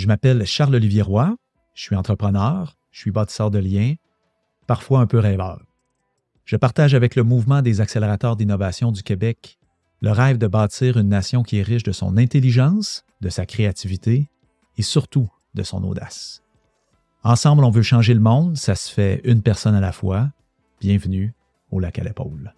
Je m'appelle Charles-Olivier Roy, je suis entrepreneur, je suis bâtisseur de liens, parfois un peu rêveur. Je partage avec le mouvement des accélérateurs d'innovation du Québec le rêve de bâtir une nation qui est riche de son intelligence, de sa créativité et surtout de son audace. Ensemble, on veut changer le monde, ça se fait une personne à la fois. Bienvenue au lac à l'épaule.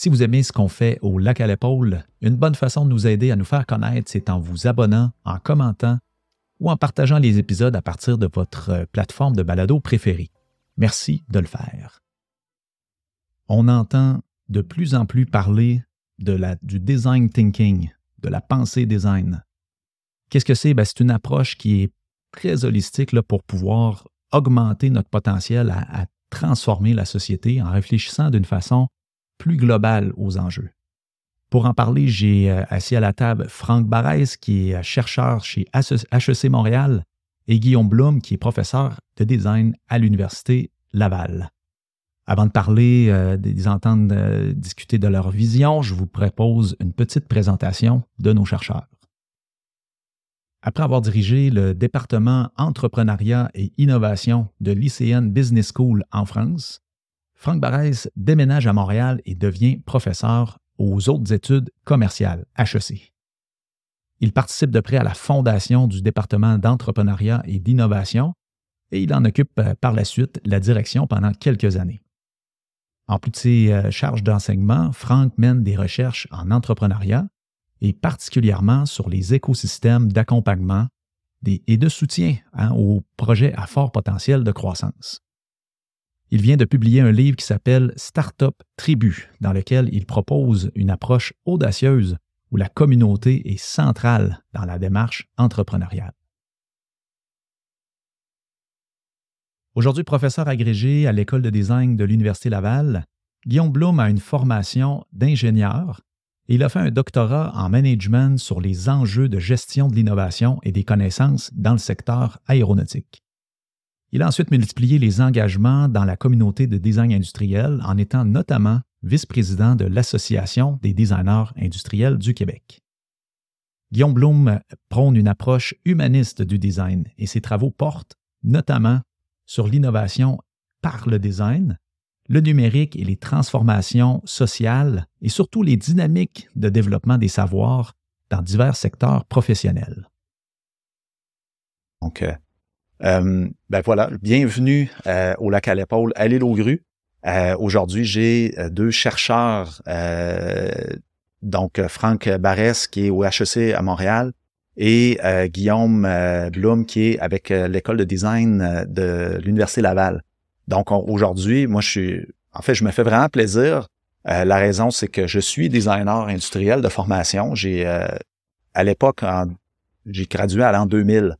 Si vous aimez ce qu'on fait au lac à l'épaule, une bonne façon de nous aider à nous faire connaître, c'est en vous abonnant, en commentant ou en partageant les épisodes à partir de votre plateforme de balado préférée. Merci de le faire. On entend de plus en plus parler de la, du design thinking, de la pensée design. Qu'est-ce que c'est? Ben, c'est une approche qui est très holistique pour pouvoir augmenter notre potentiel à, transformer la société en réfléchissant d'une façon plus globale aux enjeux. Pour en parler, j'ai euh, assis à la table Franck Barès, qui est chercheur chez HEC Montréal, et Guillaume Blum, qui est professeur de design à l'Université Laval. Avant de parler, euh, euh, discuter de leur vision, je vous propose une petite présentation de nos chercheurs. Après avoir dirigé le département entrepreneuriat et innovation de l'ICN Business School en France, Franck Barès déménage à Montréal et devient professeur aux autres études commerciales, HEC. Il participe de près à la fondation du département d'entrepreneuriat et d'innovation et il en occupe euh, par la suite la direction pendant quelques années. En plus de ses euh, charges d'enseignement, Franck mène des recherches en entrepreneuriat et particulièrement sur les écosystèmes d'accompagnement et de soutien hein, aux projets à fort potentiel de croissance. Il vient de publier un livre qui s'appelle Startup Tribu, dans lequel il propose une approche audacieuse où la communauté est centrale dans la démarche entrepreneuriale. Aujourd'hui professeur agrégé à l'École de design de l'Université Laval, Guillaume Blum a une formation d'ingénieur et il a fait un doctorat en management sur les enjeux de gestion de l'innovation et des connaissances dans le secteur aéronautique. Il a ensuite multiplié les engagements dans la communauté de design industriel en étant notamment vice-président de l'Association des designers industriels du Québec. Guillaume Blum prône une approche humaniste du design et ses travaux portent notamment sur l'innovation par le design, le numérique et les transformations sociales et surtout les dynamiques de développement des savoirs dans divers secteurs professionnels. Donc, euh, euh ben voilà, bienvenue euh, au lac à l'épaule à l'île aux grues. Euh, aujourd'hui, j'ai deux chercheurs, donc Franck Barès qui est au HEC à Montréal et euh, Guillaume euh, Blum qui est avec euh, l'école de design de l'Université Laval. Donc aujourd'hui, moi je suis en fait, je me fais vraiment plaisir. la raison c'est que je suis designer industriel de formation. J'ai à l'époque j'ai gradué à l'an 2000.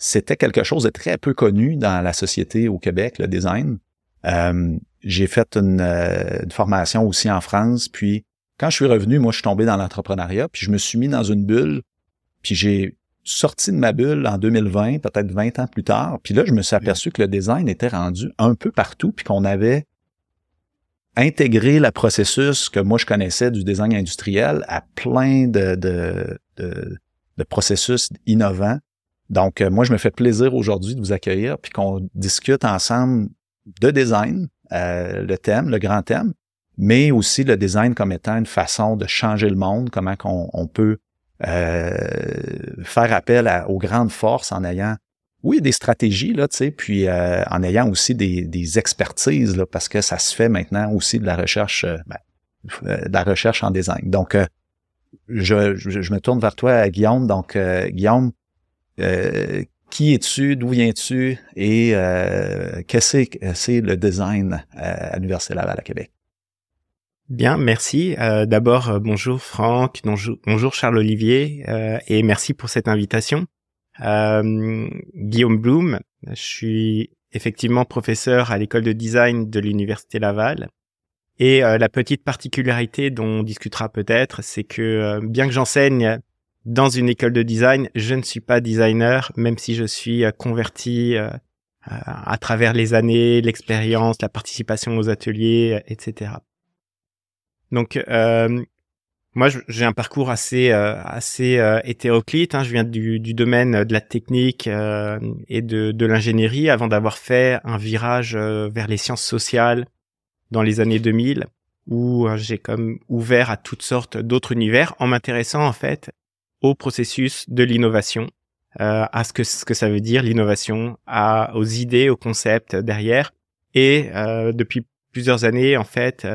C'était quelque chose de très peu connu dans la société au Québec, le design. j'ai fait une, une, formation aussi en France, puis quand je suis revenu, moi je suis tombé dans l'entrepreneuriat, puis je me suis mis dans une bulle puis j'ai sorti de ma bulle en 2020, peut-être 20 ans plus tard. Puis là, je me suis aperçu que le design était rendu un peu partout, puis qu'on avait intégré le processus que moi je connaissais du design industriel à plein de, de, de, processus innovants. Donc, euh, moi, je me fais plaisir aujourd'hui de vous accueillir, puis qu'on discute ensemble de design, euh, le thème, le grand thème, mais aussi le design comme étant une façon de changer le monde, comment on peut euh, faire appel aux grandes forces en ayant oui, des stratégies, là, tu sais, puis euh, en ayant aussi des, des expertises, là, parce que ça se fait maintenant aussi de la recherche, euh, ben, de la recherche en design. Donc, je, je, me tourne vers toi, Guillaume. Donc, Guillaume, qui es-tu, d'où viens-tu? Et qu'est-ce que c'est le design à l'Université Laval à Québec? Bien, merci. Euh, D'abord, euh, bonjour Franck, bonjour, Charles-Olivier, euh, et merci pour cette invitation. Euh, Guillaume Blum, je suis effectivement professeur à l'école de design de l'Université Laval. Et la petite particularité dont on discutera peut-être, c'est que bien que j'enseigne dans une école de design, je ne suis pas designer, même si je suis converti à travers les années, l'expérience, la participation aux ateliers, etc. Donc, euh, moi, j'ai un parcours assez euh, assez euh, hétéroclite. Hein. Je viens du, domaine de la technique euh, et de, de l'ingénierie avant d'avoir fait un virage vers les sciences sociales dans les années 2000, où j'ai comme ouvert à toutes sortes d'autres univers en m'intéressant en fait au processus de l'innovation, à ce que ce que ça veut dire l'innovation, à aux idées, aux concepts derrière. Et depuis plusieurs années, en fait,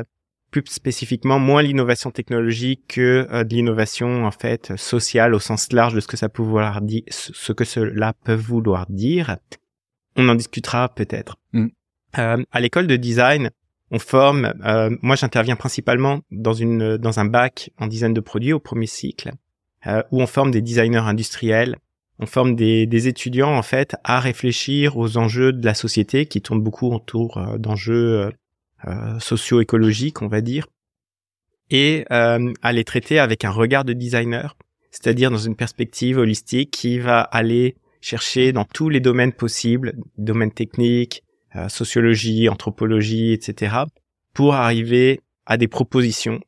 plus spécifiquement moins l'innovation technologique que euh, de l'innovation en fait sociale au sens large de ce que ça peut vouloir dire, ce que cela peut vouloir dire. On en discutera peut-être. Mm. Euh, à l'école de design, on forme. Euh, moi, j'interviens principalement dans une dans un bac en design de produits au premier cycle, euh, où on forme des designers industriels. On forme des, des, étudiants en fait à réfléchir aux enjeux de la société qui tournent beaucoup autour euh, d'enjeux euh, socio-écologique, on va dire, et euh, à les traiter avec un regard de designer, c'est-à-dire dans une perspective holistique qui va aller chercher dans tous les domaines possibles, domaines techniques, euh, sociologie, anthropologie, etc., pour arriver à des propositions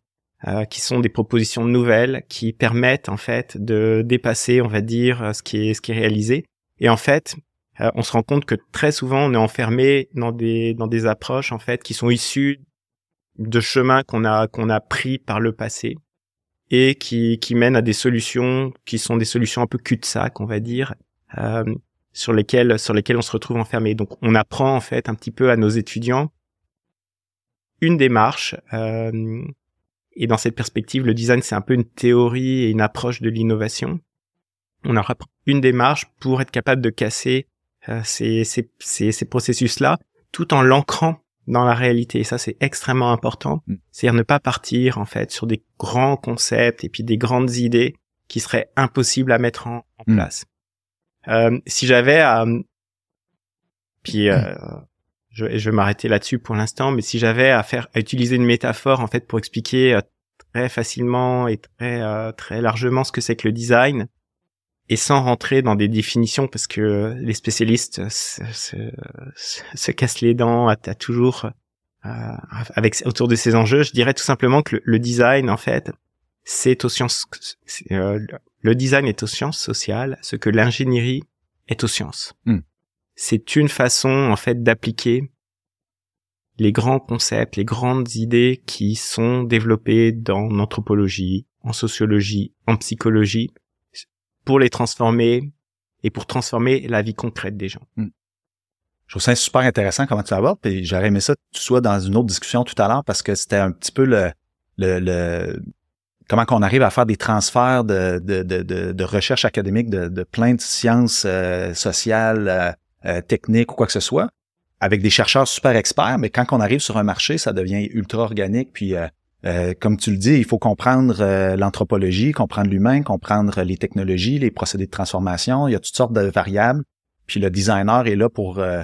euh, qui sont des propositions nouvelles qui permettent en fait de dépasser, on va dire, ce qui est ce qui est réalisé. Et en fait, euh, on se rend compte que très souvent on est enfermé dans des dans des approches en fait qui sont issues de chemins qu'on a qu'on a pris par le passé et qui qui mènent à des solutions qui sont des solutions un peu cul-de-sac on va dire euh, sur lesquelles sur lesquelles on se retrouve enfermé donc on apprend en fait un petit peu à nos étudiants une démarche euh, et dans cette perspective le design c'est un peu une théorie et une approche de l'innovation on a une démarche pour être capable de casser euh, ces, ces, ces, processus-là, tout en l'ancrant dans la réalité. Et ça, c'est extrêmement important. Mm. C'est-à-dire ne pas partir, en fait, sur des grands concepts et puis des grandes idées qui seraient impossibles à mettre en, mm. place. Euh, si j'avais à... Puis, euh, je, je vais m'arrêter là-dessus pour l'instant, mais si j'avais à faire, à utiliser une métaphore, en fait, pour expliquer euh, très facilement et très, très largement ce que c'est que le design, et sans rentrer dans des définitions parce que les spécialistes se, se, se cassent les dents à, toujours euh, avec autour de ces enjeux, je dirais tout simplement que le, design en fait, c'est aux sciences euh, le design est aux sciences sociales, ce que l'ingénierie est aux sciences. Hmm. C'est une façon en fait d'appliquer les grands concepts, les grandes idées qui sont développées dans l'anthropologie, en sociologie, en psychologie, pour les transformer et pour transformer la vie concrète des gens. Hmm. Je trouve ça super intéressant comment tu l'abordes, puis j'aurais aimé ça que tu sois dans une autre discussion tout à l'heure parce que c'était un petit peu le, le, le comment qu'on arrive à faire des transferts de, de, de, de, recherche académique de, plein de sciences euh, sociales, euh, euh, techniques ou quoi que ce soit, avec des chercheurs super experts, mais quand on arrive sur un marché, ça devient ultra organique, puis euh, comme tu le dis, il faut comprendre euh, l'anthropologie, comprendre l'humain, comprendre les technologies, les procédés de transformation. Il y a toutes sortes de variables. Puis le designer est là pour euh,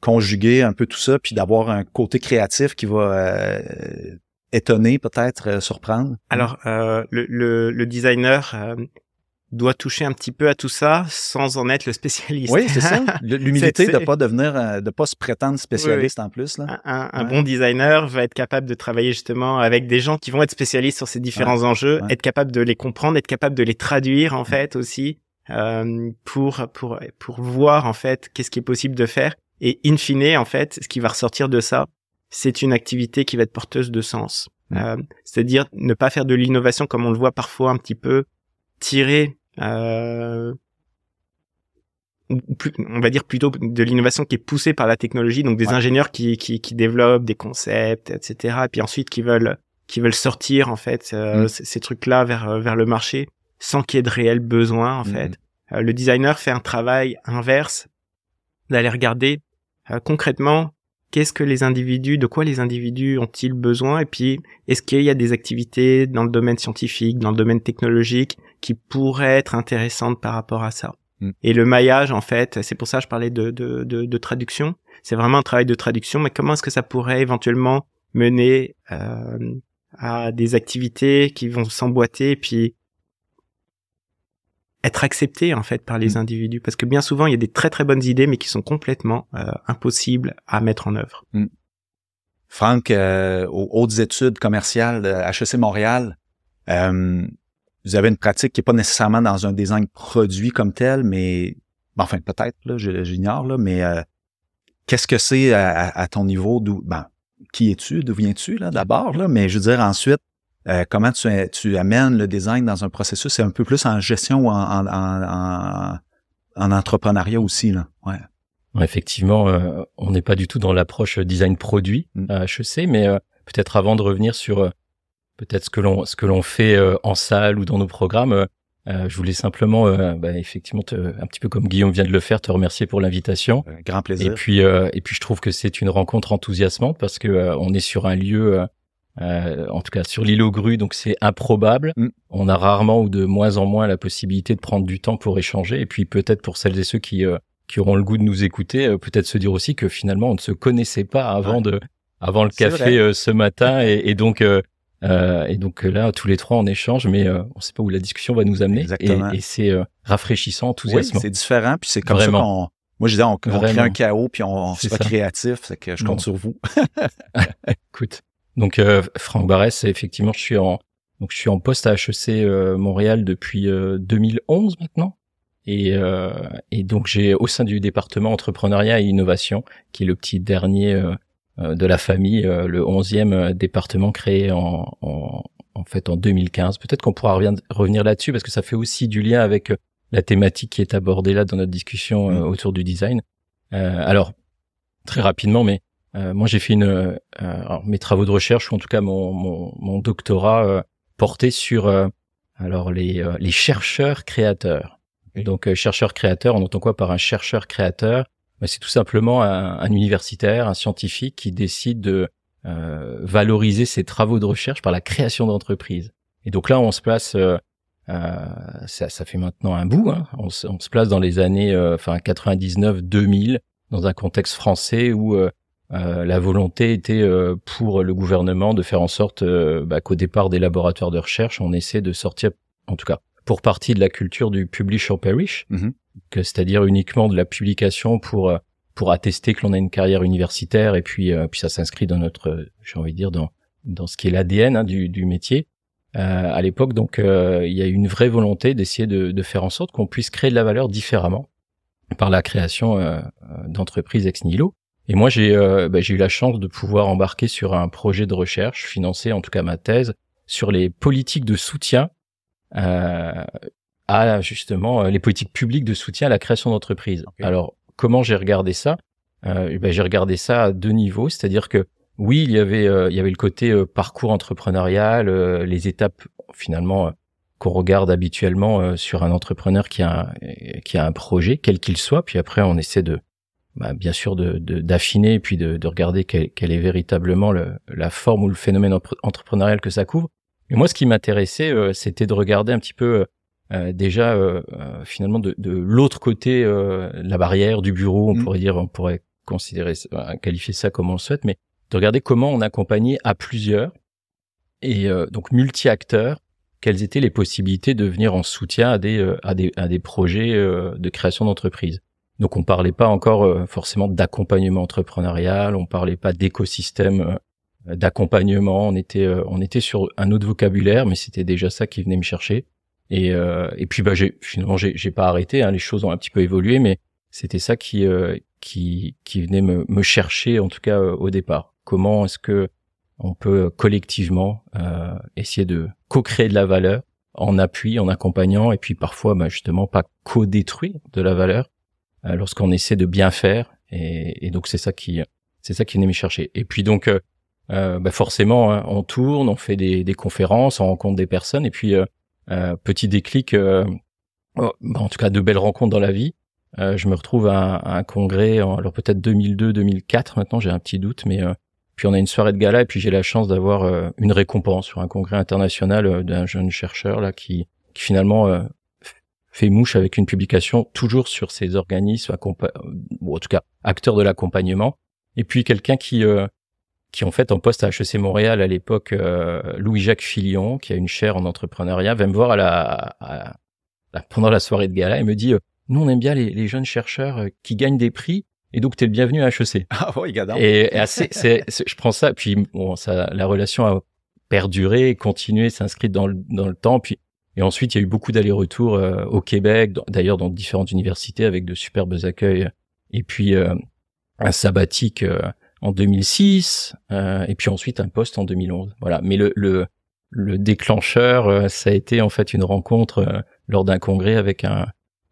conjuguer un peu tout ça, puis d'avoir un côté créatif qui va étonner, peut-être surprendre. Alors, le, designer doit toucher un petit peu à tout ça sans en être le spécialiste. Oui, c'est ça. L'humilité de pas devenir, euh, de pas se prétendre spécialiste en plus. Là. Un, bon designer va être capable de travailler justement avec des gens qui vont être spécialistes sur ces différents enjeux, être capable de les comprendre, être capable de les traduire en fait aussi euh, pour pour pour voir en fait qu'est-ce qui est possible de faire. Et in fine, en fait, ce qui va ressortir de ça, c'est une activité qui va être porteuse de sens. Euh, C'est-à-dire ne pas faire de l'innovation comme on le voit parfois un petit peu tirer euh, on va dire plutôt de l'innovation qui est poussée par la technologie, donc des ingénieurs qui, qui, qui, développent des concepts, etc. Et puis ensuite qui veulent qui veulent sortir en fait euh, mm. ces, trucs-là vers vers le marché sans qu'il y ait de réel besoin en mm. fait. Euh, le designer fait un travail inverse d'aller regarder euh, concrètement qu'est-ce que les individus, de quoi les individus ont-ils besoin et puis est-ce qu'il y a des activités dans le domaine scientifique, dans le domaine technologique qui pourraient être intéressantes par rapport à ça. Mm. Et le maillage, en fait, c'est pour ça que je parlais de, de, de, de traduction. C'est vraiment un travail de traduction, mais comment est-ce que ça pourrait éventuellement mener euh, à des activités qui vont s'emboîter, puis être acceptées en fait par les mm. individus parce que bien souvent il y a des très très bonnes idées mais qui sont complètement euh, impossibles à mettre en œuvre. Mm. Franck, aux hautes études commerciales à HEC Montréal, vous avez une pratique qui n'est pas nécessairement dans un design produit comme tel, mais enfin peut-être, là, j'ignore, là, mais qu'est-ce que c'est à, ton niveau d'où ben, qui es-tu, d'où viens-tu là d'abord, là, mais je veux dire ensuite, euh, comment tu, tu amènes le design dans un processus, c'est un peu plus en gestion ou en, en, en, entrepreneuriat aussi. Là. Ouais. Effectivement, euh, on n'est pas du tout dans l'approche design produit mm. à HEC, mais euh, peut-être avant de revenir sur peut-être ce que l'on ce que l'on fait en salle ou dans nos programmes, je voulais simplement, bah, effectivement, un petit peu comme Guillaume vient de le faire, te remercier pour l'invitation. grand plaisir. Et puis et puis je trouve que c'est une rencontre enthousiasmante parce que on est sur un lieu euh, en tout cas sur l'île aux grues, donc c'est improbable. Mm. On a rarement ou de moins en moins la possibilité de prendre du temps pour échanger. Et puis peut-être pour celles et ceux qui euh, qui auront le goût de nous écouter, euh, peut-être se dire aussi que finalement on ne se connaissait pas avant de avant le café ce matin. Et, et donc et donc là tous les trois on échange, mais on ne sait pas où la discussion va nous amener. Exactement. Et, c'est rafraîchissant, enthousiasmant. c'est différent. Puis c'est comme ça qu'on moi, je disais, on, crée un chaos, puis on, on soit créatif. C'est que je compte sur vous. Écoute, donc euh, Franck Barès, effectivement, je suis en donc je suis en poste à HEC euh, Montréal depuis 2011 euh, maintenant. Et, et donc j'ai au sein du département entrepreneuriat et innovation, qui est le petit dernier de la famille, le onzième département créé en, en, en, fait en 2015. Peut-être qu'on pourra revenir là-dessus parce que ça fait aussi du lien avec la thématique qui est abordée là dans notre discussion mmh. autour du design. alors très rapidement, mais euh, moi, j'ai fait une, euh, alors, mes travaux de recherche ou en tout cas mon, mon, mon doctorat euh, porté sur alors les, les chercheurs créateurs. Et donc chercheur créateur, on entend quoi par un chercheur créateur? Ben, C'est tout simplement un, un, universitaire, un scientifique qui décide de valoriser ses travaux de recherche par la création d'entreprises. Et donc là, on se place euh, ça, ça, fait maintenant un bout. Hein. On, on, se place dans les années, enfin 99-2000, dans un contexte français où euh, la volonté était euh, pour le gouvernement de faire en sorte euh, bah, qu'au départ des laboratoires de recherche, on essaie de sortir, en tout cas pour partie de la culture du publish or perish, mm-hmm. que c'est-à-dire uniquement de la publication pour pour attester que l'on a une carrière universitaire et puis puis ça s'inscrit dans notre, j'ai envie de dire dans dans ce qui est l'ADN hein, du, du métier. à l'époque, donc, il y a une vraie volonté d'essayer de, de, faire en sorte qu'on puisse créer de la valeur différemment par la création d'entreprises ex nihilo. Et moi, j'ai euh, bah, eu la chance de pouvoir embarquer sur un projet de recherche, financer en tout cas ma thèse, sur les politiques de soutien euh, à justement euh, les politiques publiques de soutien à la création d'entreprises. Alors, comment j'ai regardé ça? Euh, bah, J'ai regardé ça à deux niveaux, c'est-à-dire que oui, il y avait euh, il y avait le côté parcours entrepreneurial, les étapes finalement qu'on regarde habituellement sur un entrepreneur qui a un, qui a un projet, quel qu'il soit, puis après on essaie de bah, bien sûr de d'affiner et puis de, de regarder quelle, quelle, est véritablement le, la forme ou le phénomène entrepreneurial que ça couvre. Mais moi, ce qui m'intéressait, euh, c'était de regarder un petit peu euh, euh déjà euh, finalement de, de l'autre côté la barrière du bureau, on mmh. pourrait dire, on pourrait considérer, qualifier ça comme on le souhaite, mais de regarder comment on accompagnait à plusieurs et donc multi-acteurs quelles étaient les possibilités de venir en soutien à des à des, à des projets de création d'entreprise. Donc on parlait pas encore euh, forcément d'accompagnement entrepreneurial, on parlait pas d'écosystème euh, d'accompagnement, on était euh, on était sur un autre vocabulaire, mais c'était déjà ça qui venait me chercher. Et, et puis bah j'ai finalement j'ai j'ai pas arrêté, hein, les choses ont un petit peu évolué, mais c'était ça qui qui venait me, me chercher en tout cas au départ. Comment est-ce que on peut collectivement essayer de co-créer de la valeur en appui, en accompagnant, et puis parfois bah, justement pas co-détruire de la valeur, lorsqu'on essaie de bien faire. Et, et donc c'est ça qui c'est ça qui venait me chercher. Et puis donc euh, euh, bah forcément hein, on tourne, on fait des, des, conférences, on rencontre des personnes et puis petit déclic. Oh, bah, en tout cas de belles rencontres dans la vie. je me retrouve à, un congrès, alors peut-être 2002-2004 maintenant, j'ai un petit doute, mais puis on a une soirée de gala et puis j'ai la chance d'avoir une récompense sur un congrès international d'un jeune chercheur là qui, qui finalement fait mouche avec une publication toujours sur ces organismes, ou en tout cas acteurs de l'accompagnement. Et puis quelqu'un qui euh, qui en fait en poste à HEC Montréal à l'époque, euh, Louis-Jacques Filion, qui a une chaire en entrepreneuriat, va me voir à la, pendant la soirée de gala et me dit euh, nous on aime bien les, les jeunes chercheurs qui gagnent des prix, et donc t'es le bienvenu à HEC. Ah oui, gadon. Et, et assez, c'est- je prends ça, puis bon, ça, la relation a perduré, continué, s'inscrit dans le, dans le temps, puis et ensuite il y a eu beaucoup d'allers-retours euh, au Québec, d'ailleurs dans différentes universités avec de superbes accueils, et puis euh, un sabbatique euh, en 2006, euh, et puis ensuite un poste en 2011. Voilà. Mais le le, le déclencheur, euh, ça a été en fait une rencontre euh, lors d'un congrès avec un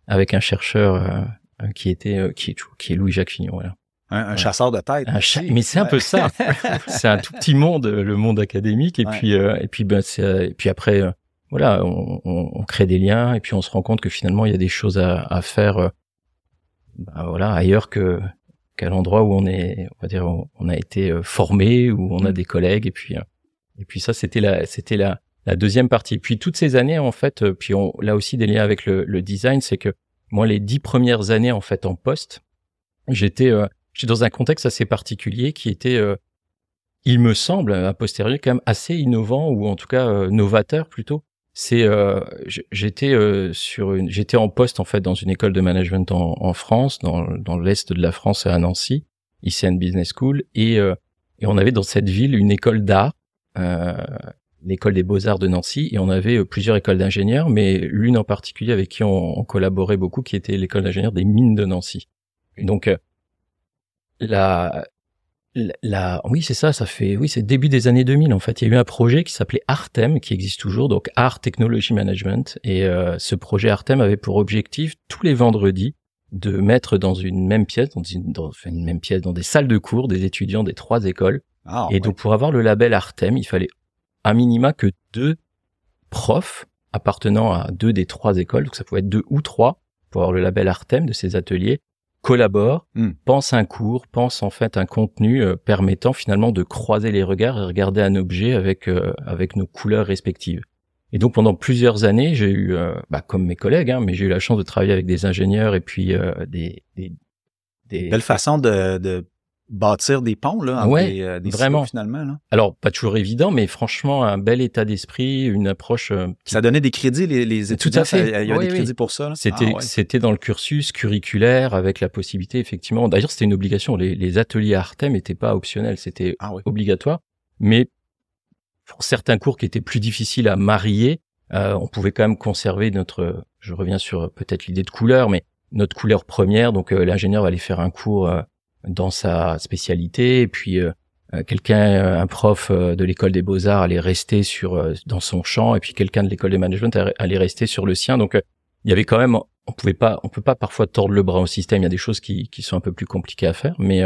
avec un chercheur euh, euh, qui était euh, qui est qui est Louis-Jacques Fignon. Voilà. Un, un Ouais. chasseur de tête. Un cha- mais c'est un peu ça. c'est un tout petit monde, euh, le monde académique, et Ouais. puis euh, et puis ben c'est euh, et puis après euh, voilà, on, on, on crée des liens et puis on se rend compte que finalement il y a des choses à, à faire, euh, ben, voilà, ailleurs que qu'à l'endroit où on est, on va dire, on, on a été euh, formé, où on a Mm. des collègues et puis euh, et puis ça c'était la c'était la la deuxième partie. Puis toutes ces années en fait, puis on là aussi des liens avec le, le design, c'est que moi les dix premières années en fait en poste, j'étais euh, j'étais dans un contexte assez particulier qui était, euh, il me semble, a posteriori, quand même assez innovant ou en tout cas euh, novateur plutôt. C'est, euh, j'étais euh, sur une, j'étais en poste en fait dans une école de management en, en France, dans, dans l'est de la France à Nancy, ICN Business School, et euh, et on avait dans cette ville une école d'art, euh, l'école des beaux arts de Nancy, et on avait euh, plusieurs écoles d'ingénieurs, mais l'une en particulier avec qui on, on collaborait beaucoup, qui était l'école d'ingénieurs des mines de Nancy. Et donc euh, la, la, oui, c'est ça, ça fait, oui, c'est début des années 2000, en fait. Il y a eu un projet qui s'appelait Artem, qui existe toujours, donc Art Technology Management. Et euh, ce projet Artem avait pour objectif, tous les vendredis, de mettre dans une même pièce, dans une, dans enfin, une même pièce, dans des salles de cours, des étudiants des trois écoles. Ah, et ouais. donc, pour avoir le label Artem, il fallait à minima que deux profs appartenant à deux des trois écoles, donc ça pouvait être deux ou trois, pour avoir le label Artem de ces ateliers, collaborent, Hmm. pensent un cours, pensent en fait un contenu euh, permettant finalement de croiser les regards et regarder un objet avec euh, avec nos couleurs respectives. Et donc pendant plusieurs années, j'ai eu, euh, bah, comme mes collègues, hein, mais j'ai eu la chance de travailler avec des ingénieurs et puis euh, des, des, des- Belle façon de, de bâtir des ponts, là, entre Ouais, des, euh, des vraiment. silos, finalement. Là. alors pas toujours évident, mais franchement un bel état d'esprit, une approche. euh, Ça donnait des crédits, les, les Tout étudiants. à fait. ça- Il y avait Oui, des oui. crédits pour ça. là? C'était Ah, ouais. c'était dans le cursus curriculaire avec la possibilité effectivement. D'ailleurs c'était une obligation. Les, les ateliers Artem n'étaient pas optionnels, c'était Ah obligatoire. Mais pour certains cours qui étaient plus difficiles à marier, euh, on pouvait quand même conserver notre. Je reviens sur peut-être l'idée de couleur, mais notre couleur première. Donc euh, l'ingénieur va aller faire un cours dans sa spécialité, et puis euh, euh, quelqu'un, euh, un prof de l'école des beaux arts allait rester sur dans son champ, et puis quelqu'un de l'école des management allait- rester sur le sien. Donc il y avait quand même, on pouvait pas, on peut pas parfois tordre le bras au système. Il y a des choses qui, qui sont un peu plus compliquées à faire, mais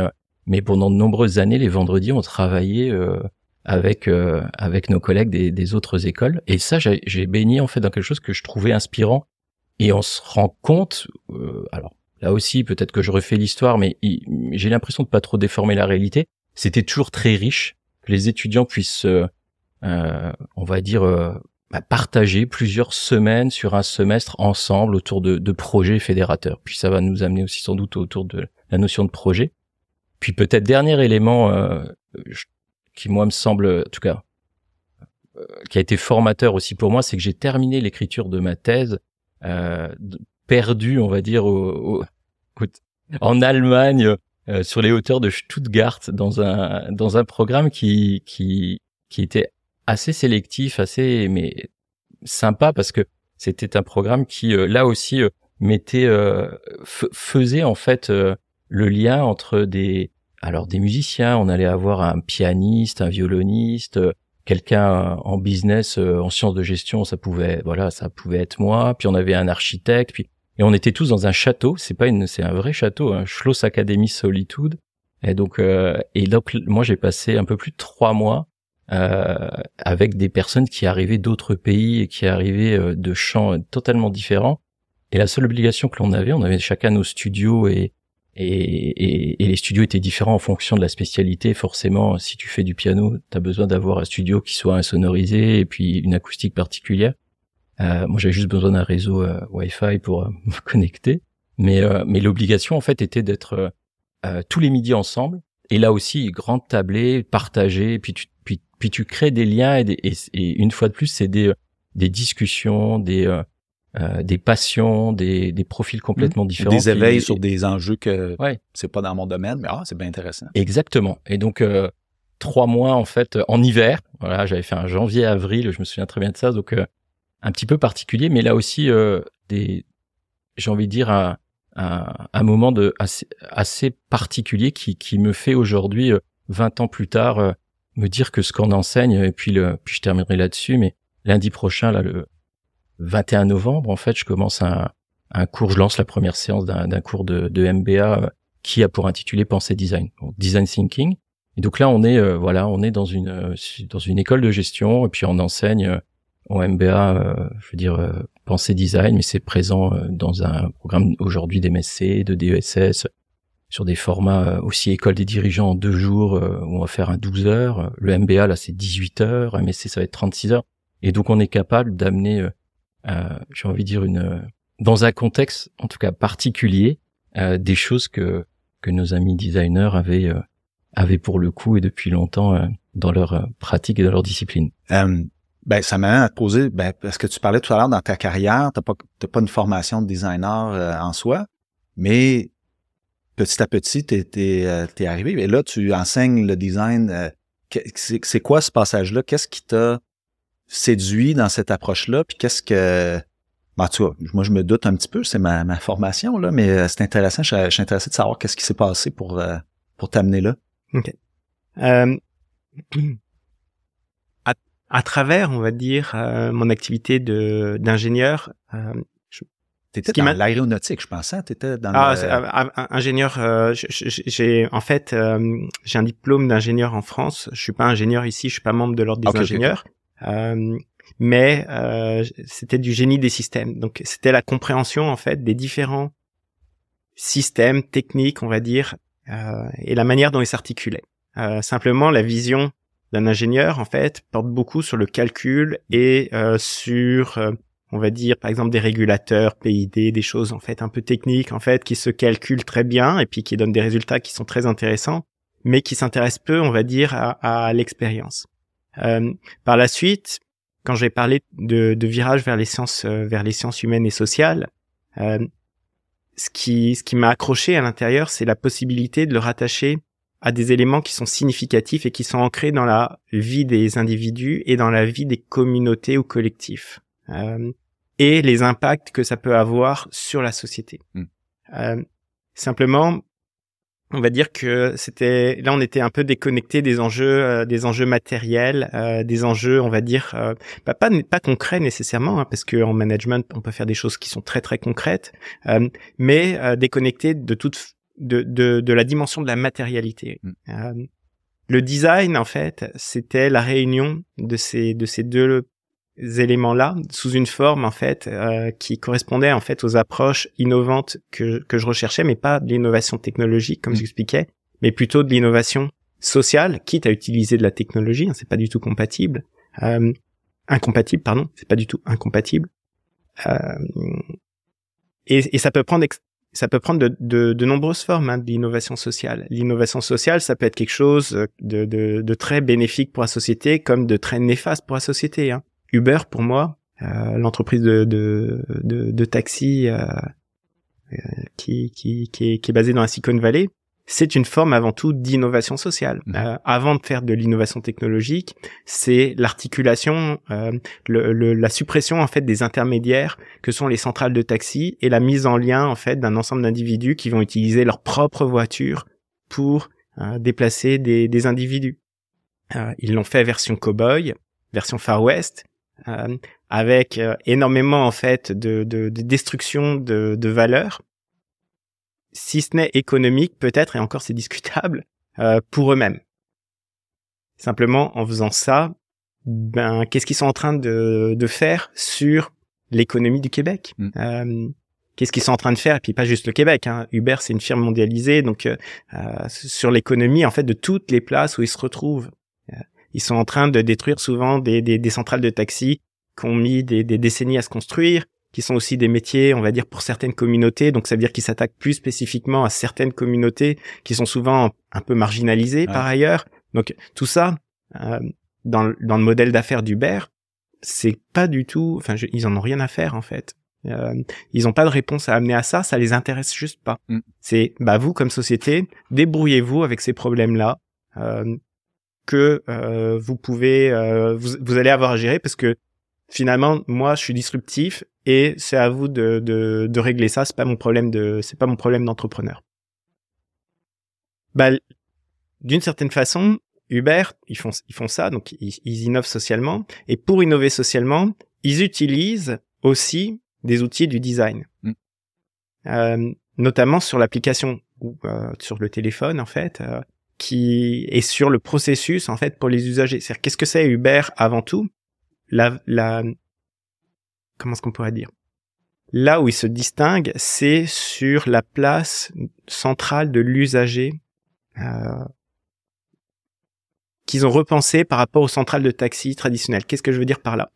mais pendant de nombreuses années, les vendredis, on travaillait avec avec nos collègues des, des autres écoles. Et ça, j'ai baigné en fait dans quelque chose que je trouvais inspirant. Et on se rend compte, alors là aussi, peut-être que je refais l'histoire, mais j'ai l'impression de pas trop déformer la réalité. C'était toujours très riche que les étudiants puissent, euh, euh, on va dire, euh, bah, partager plusieurs semaines sur un semestre ensemble autour de, projets fédérateurs. Puis ça va nous amener aussi sans doute autour de la notion de projet. Puis peut-être dernier élément qui moi me semble, en tout cas, qui a été formateur aussi pour moi, c'est que j'ai terminé l'écriture de ma thèse euh, perdu, on va dire, au- en Allemagne, euh, sur les hauteurs de Stuttgart, dans un dans un programme qui qui qui était assez sélectif, assez mais sympa parce que c'était un programme qui euh, là aussi euh, mettait euh, faisait en fait euh, le lien entre des alors des musiciens, on allait avoir un pianiste, un violoniste, quelqu'un en business, en sciences de gestion, ça pouvait voilà, ça pouvait être moi, puis on avait un architecte, puis et on était tous dans un château, c'est pas une c'est un vrai château, un Schloss Academy Solitude. Et donc euh, et donc moi j'ai passé un peu plus de trois mois euh, avec des personnes qui arrivaient d'autres pays et qui arrivaient euh, de champs totalement différents. Et la seule obligation que l'on avait, on avait chacun nos studios et, et, et, et les studios étaient différents en fonction de la spécialité. Forcément, si tu fais du piano, tu as besoin d'avoir un studio qui soit insonorisé et puis une acoustique particulière. Euh, moi, j'avais juste besoin d'un réseau euh, Wi-Fi pour euh, me connecter. Mais, euh, mais l'obligation, en fait, était d'être euh, euh, tous les midis ensemble. Et là aussi, grande tablée, partagée, puis tu, puis, puis tu crées des liens et, des- et, et une fois de plus, c'est des, des discussions, des, euh, des passions, des, des profils complètement différents. Des éveils sur des enjeux que ouais. c'est pas dans mon domaine, mais ah, c'est bien intéressant. Exactement. Et donc, trois mois, en fait, en hiver. Voilà, j'avais fait un janvier-avril, je me souviens très bien de ça. Donc, un petit peu particulier, mais là aussi, des, j'ai envie de dire, un, un, moment de assez, assez particulier qui, qui me fait aujourd'hui, 20 ans plus tard, me dire que ce qu'on enseigne, et puis, le, puis je terminerai là-dessus, mais lundi prochain, là, le 21 novembre, en fait, je commence un, un cours, je lance la première séance d'un cours de, de, MBA euh, qui a pour intitulé Pensée Design, donc Design Thinking. Et donc là, on est, euh, voilà, on est dans une euh, dans une école de gestion, et puis on enseigne au MBA, je veux dire Pensée Design, mais c'est présent dans un programme aujourd'hui d'MSC, de DESS, sur des formats aussi école des dirigeants en deux jours, où on va faire un 12 heures. Le MBA, là, c'est 18 heures, MSC, ça va être 36 heures. Et donc, on est capable d'amener euh, j'ai envie de dire une euh, dans un contexte en tout cas particulier euh, des choses que que nos amis designers avaient avaient pour le coup et depuis longtemps dans leur pratique et dans leur discipline. Ben ça m'a à te poser ben parce que tu parlais tout à l'heure dans ta carrière, t'as pas t'as pas une formation de designer en soi, mais petit à petit t'es t'es, t'es arrivé et là tu enseignes le design. c'est quoi ce passage là Qu'est-ce qui t'a séduit dans cette approche-là? Puis qu'est-ce que... Ben, tu vois, moi, je me doute un petit peu, c'est ma, ma formation, là, mais euh, c'est intéressant. Je, suis intéressé de savoir qu'est-ce qui s'est passé pour, euh, pour t'amener là. OK. Euh, à, travers, on va dire, euh, mon activité de d'ingénieur, euh, T'étais dans l'aéronautique, je pensais. T'étais dans ah, ingénieur. j'ai en fait j'ai un diplôme d'ingénieur en France. Je suis pas ingénieur ici. Je suis pas membre de l'ordre des ingénieurs. Euh, mais euh, c'était du génie des systèmes. Donc c'était la compréhension en fait des différents systèmes techniques, on va dire, euh, et la manière dont ils s'articulaient. simplement, la vision d'un ingénieur en fait porte beaucoup sur le calcul et sur on va dire par exemple des régulateurs, PID, des choses en fait un peu techniques en fait qui se calculent très bien et puis qui donnent des résultats qui sont très intéressants, mais qui s'intéressent peu, on va dire, à l'expérience. Euh, par la suite, quand j'ai parlé de, de, virage vers les sciences, euh, vers les sciences humaines et sociales, euh, ce qui, ce qui m'a accroché à l'intérieur, c'est la possibilité de le rattacher à des éléments qui sont significatifs et qui sont ancrés dans la vie des individus et dans la vie des communautés ou collectifs, euh, et les impacts que ça peut avoir sur la société. Hmm. Euh, simplement, on va dire que c'était là on était un peu déconnecté des enjeux euh, des enjeux matériels euh, des enjeux on va dire euh, bah, pas pas concrets nécessairement hein, parce que en management on peut faire des choses qui sont très très concrètes mais déconnecté de toute de, de, de la dimension de la matérialité mm. le design en fait c'était la réunion de ces de ces deux éléments-là sous une forme en fait euh, qui correspondait en fait aux approches innovantes que, que je recherchais, mais pas de l'innovation technologique comme mm. j'expliquais, mais plutôt de l'innovation sociale, quitte à utiliser de la technologie, hein, c'est pas du tout compatible, euh, incompatible pardon, c'est pas du tout incompatible, euh, et, et, ça peut prendre ça peut prendre de, de, de nombreuses formes hein, de l'innovation sociale. L'innovation sociale, ça peut être quelque chose de, de, de, très bénéfique pour la société, comme de très néfaste pour la société. Hein. Uber, pour moi, euh, l'entreprise de, de, de, de taxi euh, euh, qui, qui, qui, est, qui est basée dans la Silicon Valley, c'est une forme avant tout d'innovation sociale. Mmh. Euh, avant de faire de l'innovation technologique, c'est l'articulation, euh, le, le, la suppression en fait des intermédiaires que sont les centrales de taxi et la mise en lien en fait d'un ensemble d'individus qui vont utiliser leur propre voiture pour euh, déplacer des, des individus. ils l'ont fait version cowboy, version Far West, euh, avec euh, énormément en fait de, de, de destruction de, de valeurs, si ce n'est économique peut-être, et encore c'est discutable, euh, pour eux-mêmes. Simplement en faisant ça, ben qu'est-ce qu'ils sont en train de, de faire sur l'économie du Québec? Mm. euh, Qu'est-ce qu'ils sont en train de faire? Et puis pas juste le Québec. Hein. Uber, c'est une firme mondialisée, donc euh, sur l'économie en fait de toutes les places où ils se retrouvent. Ils sont en train de détruire souvent des, des, des centrales de taxi qui ont mis des, des, décennies à se construire, qui sont aussi des métiers, on va dire, pour certaines communautés. Donc ça veut dire qu'ils s'attaquent plus spécifiquement à certaines communautés qui sont souvent un peu marginalisées par ailleurs. Donc tout ça, euh, dans, dans le modèle d'affaires d'Uber, c'est pas du tout, enfin ils en ont rien à faire en fait Euh, ils n'ont pas de réponse à amener à ça, ça les intéresse juste pas. Mm. C'est bah vous comme société, débrouillez-vous avec ces problèmes-là euh, que euh, vous pouvez, euh, vous, vous allez avoir à gérer parce que finalement moi je suis disruptif et c'est à vous de, de, de régler ça. C'est pas mon problème de, c'est pas mon problème d'entrepreneur. Bah d'une certaine façon, Uber, ils font, ils font ça, donc ils, ils, innovent socialement. Et pour innover socialement, ils utilisent aussi des outils du design, Mm. Euh, notamment sur l'application ou euh, sur le téléphone en fait, euh, qui est sur le processus en fait pour les usagers. C'est-à-dire qu'est-ce que c'est Uber avant tout? La, la, comment est-ce qu'on pourrait dire? Là où il se distingue, c'est sur la place centrale de l'usager. Euh, qu'ils ont repensé par rapport aux centrales de taxi traditionnelles. Qu'est-ce que je veux dire par là?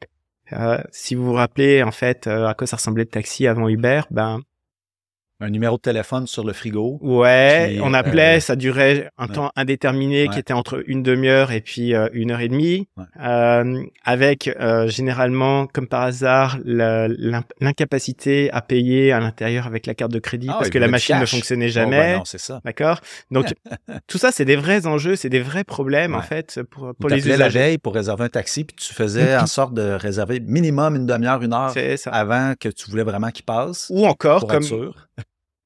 Euh, Si vous vous rappelez en fait euh, à quoi ça ressemblait le taxi avant Uber, ben Un numéro de téléphone sur le frigo. ouais, on appelait, euh, ça durait un ouais. temps indéterminé qui était entre une demi-heure et puis euh, une heure et demie, Ouais. euh, avec euh, généralement, comme par hasard, l'incapacité à payer à l'intérieur avec la carte de crédit Ah parce que la machine ne fonctionnait Oh, jamais. ben non, c'est ça. D'accord. Donc tout ça, c'est des vrais enjeux, c'est des vrais problèmes en fait pour pour les t'appelais la usagers. veille pour réserver un taxi, puis tu faisais en sorte de réserver minimum une demi-heure, une heure avant que tu voulais vraiment qu'il passe. Ou encore comme.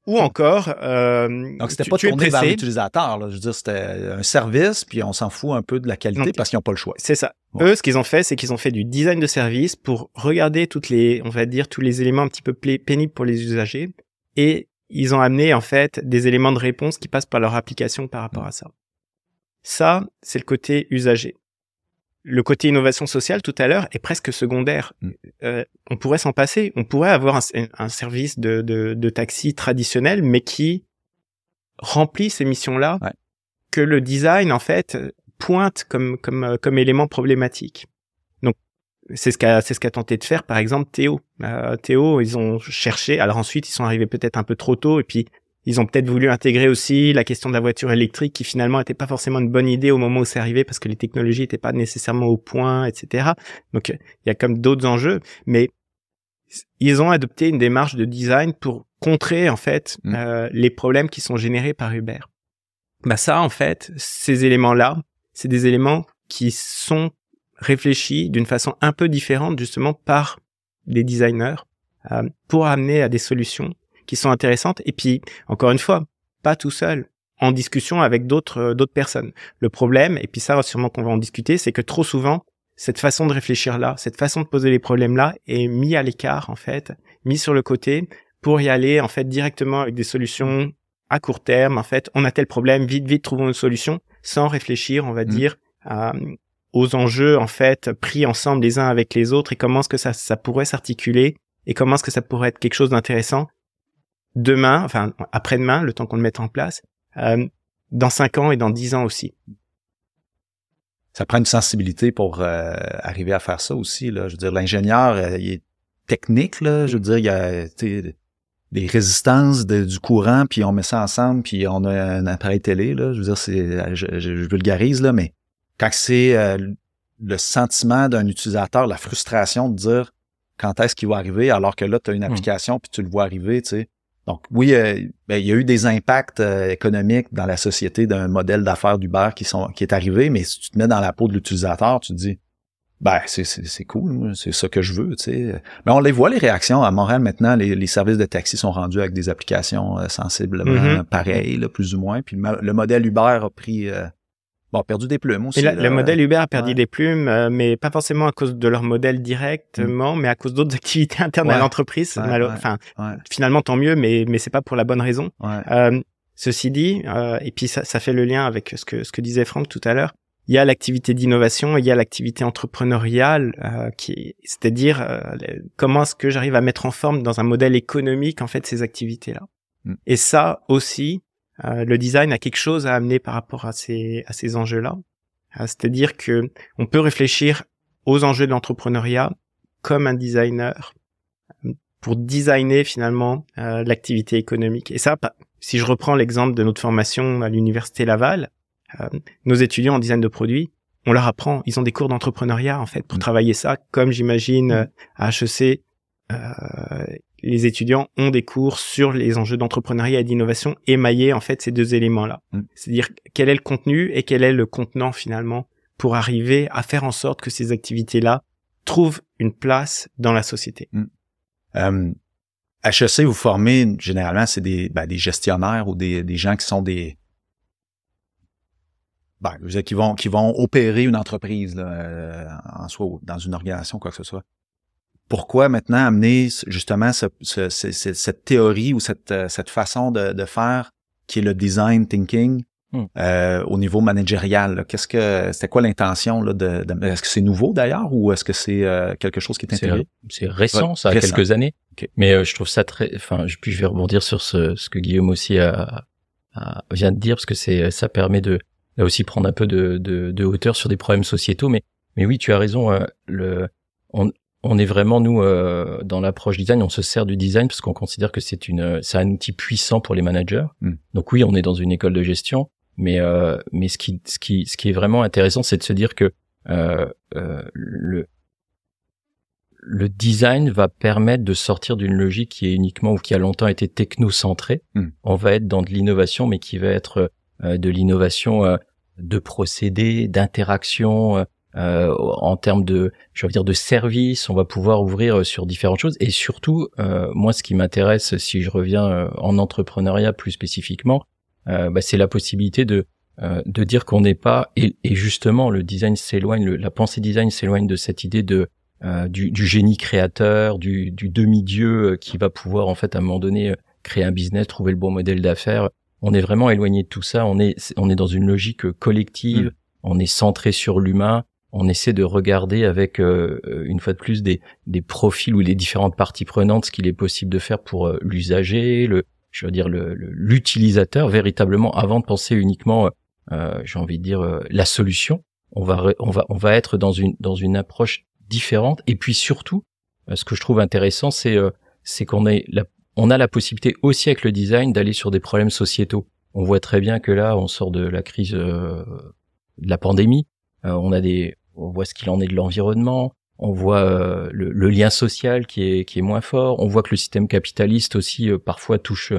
Ou encore euh, Donc, c'était pas tu tourné vers l'utilisateur. là. Je veux dire, c'était un service, puis on s'en fout un peu de la qualité Donc, parce qu'ils n'ont pas le choix. C'est ça. Ouais. Eux, ce qu'ils ont fait, c'est qu'ils ont fait du design de service pour regarder toutes les, on va dire, tous les éléments un petit peu pénibles pour les usagers. Et ils ont amené, en fait, des éléments de réponse qui passent par leur application par rapport à ça. Ça, c'est le côté usager. Le côté innovation sociale, tout à l'heure, est presque secondaire. Mm. Euh, on pourrait s'en passer. On pourrait avoir un, un service de, de, de taxi traditionnel, mais qui remplit ces missions-là Ouais. que le design, en fait, pointe comme comme euh, comme élément problématique. Donc c'est ce qu'a c'est ce qu'a tenté de faire par exemple Théo. Euh, Théo, ils ont cherché. Alors ensuite, ils sont arrivés peut-être un peu trop tôt et puis ils ont peut-être voulu intégrer aussi la question de la voiture électrique qui finalement n'était pas forcément une bonne idée au moment où c'est arrivé parce que les technologies n'étaient pas nécessairement au point, etc. Donc il y a comme d'autres enjeux, mais ils ont adopté une démarche de design pour contrer en fait Mm. euh, les problèmes qui sont générés par Uber. Bah ça en fait, ces éléments-là, c'est des éléments qui sont réfléchis d'une façon un peu différente justement par des designers euh, pour amener à des solutions qui sont intéressantes. Et puis encore une fois pas tout seul en discussion avec d'autres euh, d'autres personnes. Le problème et puis ça sûrement qu'on va en discuter c'est que trop souvent cette façon de réfléchir là cette façon de poser les problèmes là est mis à l'écart en fait mis sur le côté pour y aller en fait directement avec des solutions à court terme. En fait on a tel problème vite vite trouvons une solution sans réfléchir on va Mm. dire à, aux enjeux en fait pris ensemble les uns avec les autres et comment est-ce que ça ça pourrait s'articuler et comment est-ce que ça pourrait être quelque chose d'intéressant demain enfin après-demain le temps qu'on le mette en place euh, dans cinq ans et dans dix ans aussi Ça prend une sensibilité pour euh, arriver à faire ça aussi. Là. Je veux dire, l'ingénieur, euh, il est technique. Là. Je veux dire, il y a tu sais, des résistances de- du courant, puis on met ça ensemble, puis on a un appareil télé. Là. Je veux dire, c'est, je, je- je vulgarise, là, mais quand c'est euh, le sentiment d'un utilisateur, la frustration de dire quand est-ce qu'il va arriver, alors que là, tu as une application, puis tu le vois arriver, tu sais. Donc oui, euh, ben, il y a eu des impacts euh, économiques dans la société d'un modèle d'affaires d'Uber qui sont qui est arrivé, mais si tu te mets dans la peau de l'utilisateur, tu te dis ben c'est c'est c'est cool, c'est ça que je veux, tu sais. Mais on les voit les réactions à Montréal maintenant, les, les services de taxi sont rendus avec des applications euh, sensiblement Mhm. pareilles, là, plus ou moins. Puis le, le modèle Uber a pris euh, bon perdu des plumes aussi. Et là, là. le modèle Uber a perdu ouais. des plumes, euh, mais pas forcément à cause de leur modèle directement, mais à cause d'autres activités internes à l'entreprise. Ouais. Enfin, finalement tant mieux, mais mais c'est pas pour la bonne raison. Euh, ceci dit, euh, et puis ça, ça fait le lien avec ce que ce que disait Franck tout à l'heure. Il y a l'activité d'innovation, il y a l'activité entrepreneuriale, euh, qui, c'est-à-dire euh, comment est-ce que j'arrive à mettre en forme dans un modèle économique en fait ces activités-là. Mm. Et ça aussi, euh, le design a quelque chose à amener par rapport à ces à ces enjeux-là. Euh, c'est-à-dire que on peut réfléchir aux enjeux de l'entrepreneuriat comme un designer euh, pour designer finalement euh, l'activité économique. Et ça, si je reprends l'exemple de notre formation à l'université Laval, euh, nos étudiants en design de produits, on leur apprend, ils ont des cours d'entrepreneuriat en fait pour Mm. travailler ça, comme j'imagine euh, à HEC, euh, les étudiants ont des cours sur les enjeux d'entrepreneuriat et d'innovation émaillés en fait ces deux éléments-là. Mm. C'est-à-dire quel est le contenu et quel est le contenant finalement pour arriver à faire en sorte que ces activités-là trouvent une place dans la société. Mm. Euh, HEC, vous formez généralement, c'est des, ben, des gestionnaires ou des, des gens qui sont des, ben, qui vont qui vont opérer une entreprise là, euh, en soi dans une organisation quoi que ce soit. Pourquoi maintenant amener justement ce, ce, cette théorie ou cette, euh, cette façon de, de, faire qui est le design thinking Hmm. Euh, au niveau managérial. Qu'est-ce que c'était quoi l'intention là de, est-ce que c'est nouveau d'ailleurs ou est-ce que c'est euh, quelque chose qui est intégré? C'est récent, ça a quelques années. Mais euh, je trouve ça très. Enfin, puis je vais rebondir sur ce, ce que Guillaume aussi a, a, vient de dire parce que c'est ça permet de là aussi prendre un peu de, de, de, hauteur sur des problèmes sociétaux. Mais mais oui, tu as raison. le on, on est vraiment nous dans l'approche design, on se sert du design parce qu'on considère que c'est une c'est un outil puissant pour les managers. Hmm. Donc oui, on est dans une école de gestion, mais euh, mais ce qui ce qui ce qui est vraiment intéressant, c'est de se dire que euh, euh, le le design va permettre de sortir d'une logique qui est uniquement ou qui a longtemps été technocentrée. Hmm. On va être dans de l'innovation, mais qui va être euh, de l'innovation euh, de procédés, d'interaction. Euh, en termes de, je veux dire, de services, on va pouvoir ouvrir sur différentes choses. Et surtout, moi, ce qui m'intéresse, si je reviens en entrepreneuriat plus spécifiquement, euh, bah, c'est la possibilité de euh, de dire qu'on n'est pas et, et, justement le design s'éloigne, la pensée design s'éloigne de cette idée de euh, du, du, génie créateur, du, du demi-dieu qui va pouvoir en fait à un moment donné créer un business, trouver le bon modèle d'affaires. On est vraiment éloigné de tout ça. On est on est dans une logique collective. Mm. On est centré sur l'humain. On essaie de regarder avec une fois de plus des, des profils ou les différentes parties prenantes ce qu'il est possible de faire pour l'usager, le, je veux dire l'utilisateur véritablement avant de penser uniquement euh, j'ai envie de dire euh, la solution. On va on va on va être dans une dans une approche différente. Et puis surtout euh, ce que je trouve intéressant c'est euh, c'est qu'on est la, on a la possibilité aussi avec le design d'aller sur des problèmes sociétaux. On voit très bien que là on sort de la crise de la pandémie. On a des on voit ce qu'il en est de l'environnement on voit euh, le, lien social qui est qui est moins fort, on voit que le système capitaliste aussi euh, parfois touche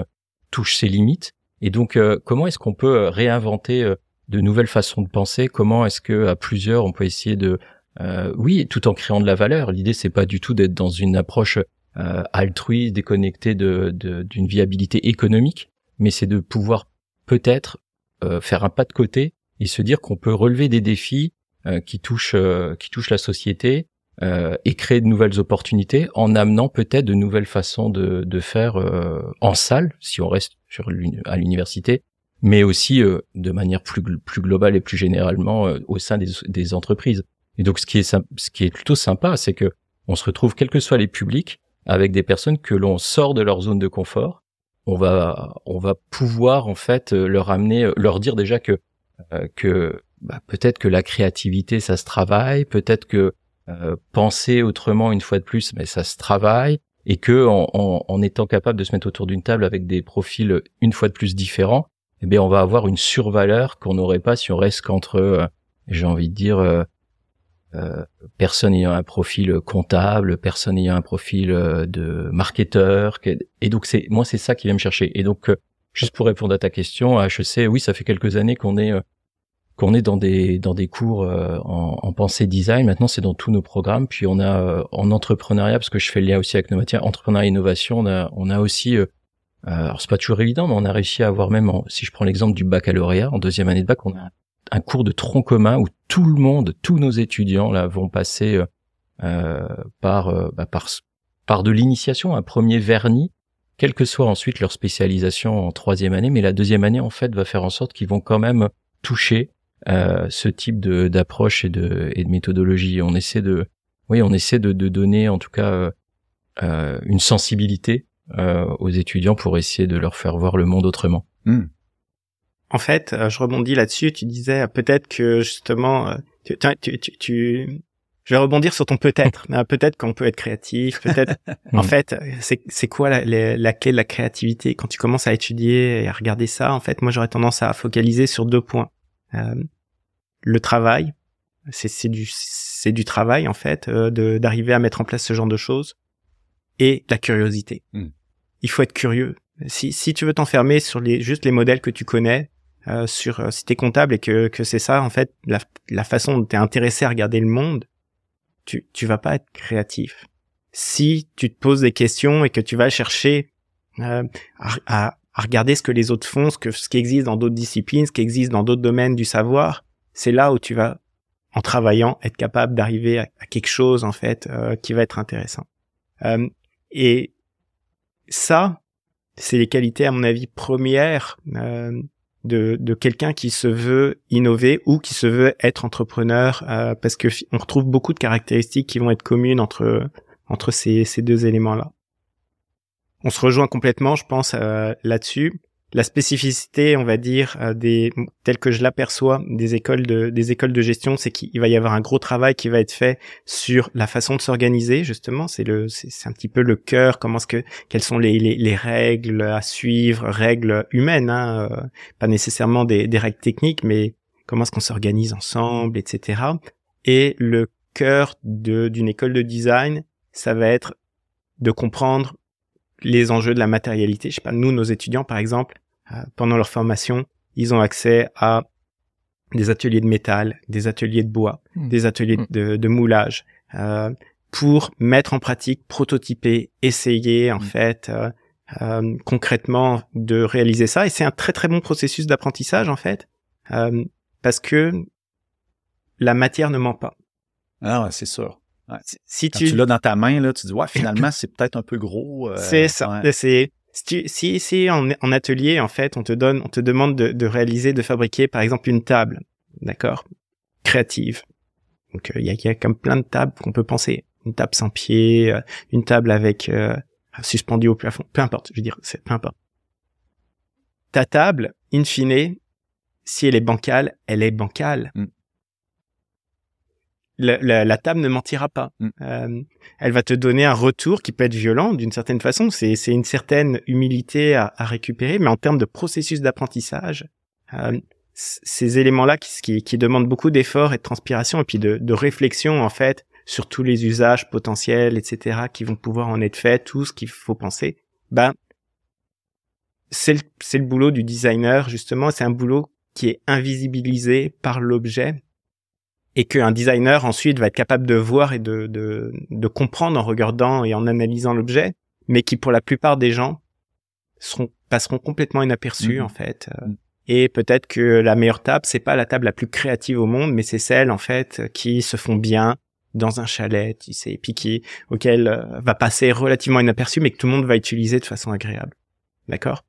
touche ses limites. Et donc euh, comment est-ce qu'on peut réinventer de nouvelles façons de penser? Comment est-ce que à plusieurs on peut essayer de oui, tout en créant de la valeur? L'idée c'est pas du tout d'être dans une approche altruiste, déconnectée de d'une viabilité économique, mais c'est de pouvoir peut-être faire un pas de côté et se dire qu'on peut relever des défis qui touchent qui touchent la société euh, et créer de nouvelles opportunités en amenant peut-être de nouvelles façons de, de faire euh, en salle, si on reste sur à l'université, mais aussi euh, de manière plus, plus globale et plus généralement au sein des, des, entreprises. Et donc ce qui est ce qui est plutôt sympa, c'est que on se retrouve quels que soient les publics avec des personnes que l'on sort de leur zone de confort. On va on va pouvoir en fait leur amener leur dire déjà que que bah, peut-être que la créativité ça se travaille, peut-être que euh, penser autrement une fois de plus, mais ça se travaille et que en, en, étant capable de se mettre autour d'une table avec des profils une fois de plus différents, eh bien on va avoir une survaleur qu'on n'aurait pas si on reste qu'entre, euh, j'ai envie de dire, euh, euh, personne ayant un profil comptable, personne ayant un profil de marketeur. Et donc c'est moi c'est ça qui vient me chercher. Et donc juste pour répondre à ta question, HEC, oui ça fait quelques années qu'on est qu'on est dans des dans des cours euh, en, en, pensée design. Maintenant, c'est dans tous nos programmes. Puis on a euh, en entrepreneuriat, parce que je fais le lien aussi avec nos matières, entrepreneuriat et innovation. On a on a aussi, euh, alors c'est pas toujours évident, mais on a réussi à avoir même, si je prends l'exemple du baccalauréat, en deuxième année de bac, on a un cours de tronc commun où tout le monde, tous nos étudiants là vont passer par bah, par par de l'initiation, un premier vernis, quelle que soit ensuite leur spécialisation en troisième année, mais la deuxième année en fait va faire en sorte qu'ils vont quand même toucher ce type de d'approche et de et de méthodologie. On essaie de oui, on essaie de, de donner en tout cas euh, euh une sensibilité euh, aux étudiants pour essayer de leur faire voir le monde autrement. Hmm. En fait, je rebondis là-dessus. Tu disais peut-être que justement, tu, tu, tu, tu, je vais rebondir sur ton peut-être. peut-être qu'on peut être créatif. Peut-être. en hmm. fait, c'est c'est quoi la, la, la, clé de la créativité? Quand tu commences à étudier et à regarder ça, en fait, moi j'aurais tendance à focaliser sur deux points. Euh, le travail, c'est du c'est du travail en fait, euh, d'arriver à mettre en place ce genre de choses. et la curiosité. Hmm. Il faut être curieux. Si, si tu veux t'enfermer sur les, juste les modèles que tu connais, euh, sur euh, si t'es comptable et que, que c'est ça en fait la, la façon dont t'es intéressé à regarder le monde, tu tu vas pas être créatif. Si tu te poses des questions et que tu vas chercher euh, à, à, à, regarder ce que les autres font, ce que ce qui existe dans d'autres disciplines, ce qui existe dans d'autres domaines du savoir, c'est là où tu vas en travaillant être capable d'arriver à, quelque chose en fait euh, qui va être intéressant. Euh, et ça, c'est les qualités à mon avis premières euh, de, de quelqu'un qui se veut innover ou qui se veut être entrepreneur, euh, parce que on retrouve beaucoup de caractéristiques qui vont être communes entre entre ces, ces deux éléments-là. On se rejoint complètement, je pense, euh, là-dessus la spécificité, on va dire, euh, des telle que je l'aperçois des écoles de des écoles de gestion, c'est qu'il va y avoir un gros travail qui va être fait sur la façon de s'organiser. Justement, c'est le c'est un petit peu le cœur. Comment est-ce que quelles sont les, les, les règles à suivre, règles humaines, hein, euh, pas nécessairement des, des règles techniques, mais comment est-ce qu'on s'organise ensemble, etc. Et le cœur d'une école de design, ça va être de comprendre les enjeux de la matérialité. Je sais pas, nous, nos étudiants, par exemple, euh, pendant leur formation, ils ont accès à des ateliers de métal, des ateliers de bois, mmh. des ateliers mmh. de, de moulage, euh, pour mettre en pratique, prototyper, essayer en mmh. fait euh, euh, concrètement de réaliser ça. Et c'est un très très bon processus d'apprentissage en fait, euh, parce que la matière ne ment pas. Ah, c'est sûr. Ouais. Si Quand tu, tu l'as dans ta main, là, tu dis ouais, finalement c'est peut-être un peu gros. Euh, c'est ça. Ouais. C'est si, si, si en, en, atelier, en fait, on te donne, on te demande de, de réaliser, de fabriquer, par exemple, une table, d'accord, créative. Donc, il euh, y, a, y, a, comme plein de tables qu'on peut penser. Une table sans pied, euh, une table avec euh, suspendue au plafond, peu importe. Je veux dire, c'est peu importe. Ta table, in fine, si elle est bancale, elle est bancale. Mm la, la, la, table ne mentira pas. Mm. Euh, elle va te donner un retour qui peut être violent d'une certaine façon. C'est, c'est une certaine humilité à, à, récupérer, mais en termes de processus d'apprentissage, euh, ces éléments-là qui, qui, qui, demandent beaucoup d'efforts et de transpiration et puis de, de, réflexion en fait sur tous les usages potentiels, etc., qui vont pouvoir en être faits, tout ce qu'il faut penser. Ben, c'est le, c'est le boulot du designer justement. C'est un boulot qui est invisibilisé par l'objet et qu'un designer ensuite va être capable de voir et de, de, de comprendre en regardant et en analysant l'objet, mais qui pour la plupart des gens seront, passeront complètement inaperçus mmh. en fait. Mmh. Et peut-être que la meilleure table, c'est pas la table la plus créative au monde, mais c'est celle en fait qui se font bien dans un chalet, tu sais, puis qui auquel euh, va passer relativement inaperçu, mais que tout le monde va utiliser de façon agréable. D'accord?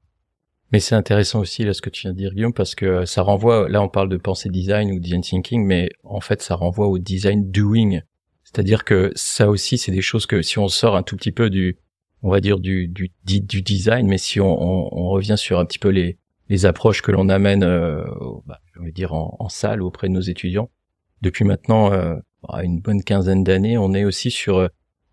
Mais c'est intéressant aussi là ce que tu viens de dire Guillaume parce que ça renvoie là on parle de pensée design ou design thinking mais en fait ça renvoie au design doing. C'est-à-dire que ça aussi c'est des choses que si on sort un tout petit peu du on va dire du du, du design mais si on, on, revient sur un petit peu les les approches que l'on amène euh, bah, je dire en, en, salle auprès de nos étudiants depuis maintenant euh, une bonne quinzaine d'années on est aussi sur euh,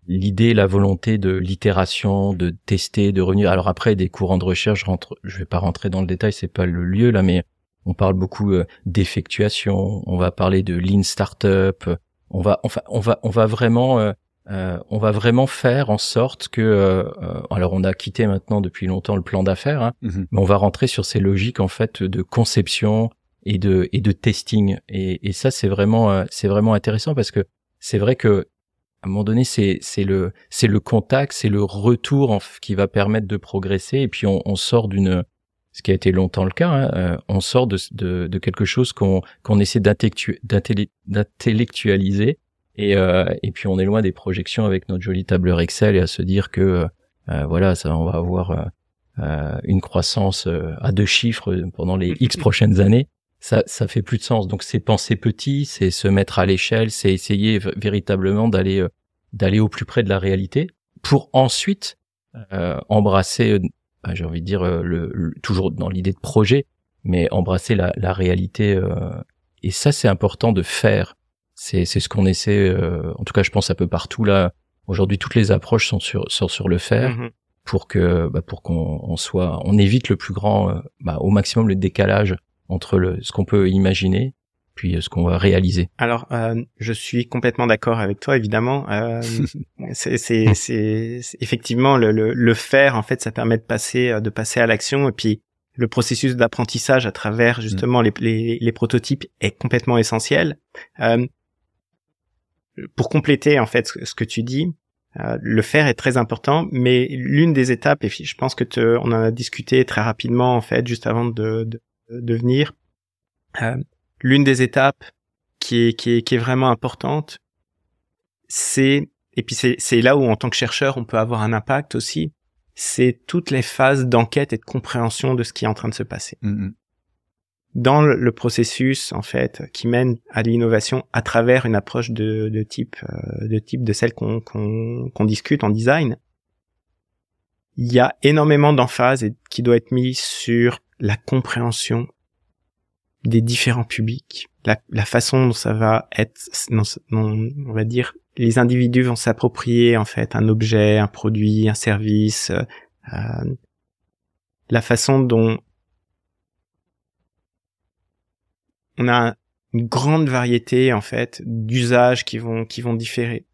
l'idée, la volonté de l'itération, de tester, de revenir. Alors après, des courants de recherche, je rentre, je vais pas rentrer dans le détail, c'est pas le lieu là, mais on parle beaucoup euh, d'effectuation. On va parler de lean startup. On va, enfin, on va, on va vraiment, euh, euh, on va vraiment faire en sorte que, euh, alors on a quitté maintenant depuis longtemps le plan d'affaires, hein, mm-hmm. mais on va rentrer sur ces logiques en fait de conception et de et de testing. Et, et ça, c'est vraiment, c'est vraiment intéressant parce que c'est vrai que à un moment donné, c'est c'est le c'est le contact, c'est le retour en, qui va permettre de progresser. Et puis on, on sort d'une ce qui a été longtemps le cas, hein, euh, on sort de, de, de quelque chose qu'on qu'on essaie d'intellectualiser et euh, et puis on est loin des projections avec notre jolie tableur Excel et à se dire que euh, voilà ça on va avoir euh, une croissance à deux chiffres pendant les X prochaines années ça, ça fait plus de sens. Donc c'est penser petit, c'est se mettre à l'échelle, c'est essayer véritablement d'aller euh, d'aller au plus près de la réalité pour ensuite euh, embrasser, euh, bah, j'ai envie de dire euh, le, toujours dans l'idée de projet, mais embrasser la, la réalité. et ça c'est important de faire. C'est c'est ce qu'on essaie. en tout cas, je pense un peu partout là. Aujourd'hui, toutes les approches sont sur sur, sur le faire. Mm-hmm. pour que bah, pour qu'on soit on évite le plus grand bah, au maximum le décalage entre le, ce qu'on peut imaginer puis ce qu'on va réaliser. Alors, je suis complètement d'accord avec toi, évidemment. c'est, c'est, effectivement le, le, le, faire. En fait, ça permet de passer, de passer à l'action. Et puis, le processus d'apprentissage à travers justement les, les, les, prototypes est complètement essentiel. Euh, pour compléter en fait ce que tu dis, euh, le faire est très important, mais l'une des étapes, et je pense que te, on en a discuté très rapidement en fait juste avant de, de, de venir, euh, l'une des étapes qui est, qui est, qui est vraiment importante, c'est et puis c'est là où en tant que chercheur on peut avoir un impact aussi, c'est toutes les phases d'enquête et de compréhension de ce qui est en train de se passer. Mm-hmm. Dans le, processus, en fait, qui mène à l'innovation à travers une approche de, de type, euh, de type de celle qu'on qu'on discute en design, il y a énormément d'emphase qui doit être mise sur la compréhension des différents publics, la, la façon dont ça va être, on va dire, les individus vont s'approprier en fait un objet, un produit, un service, euh, la façon dont on a une grande variété en fait d'usages qui vont qui vont différer,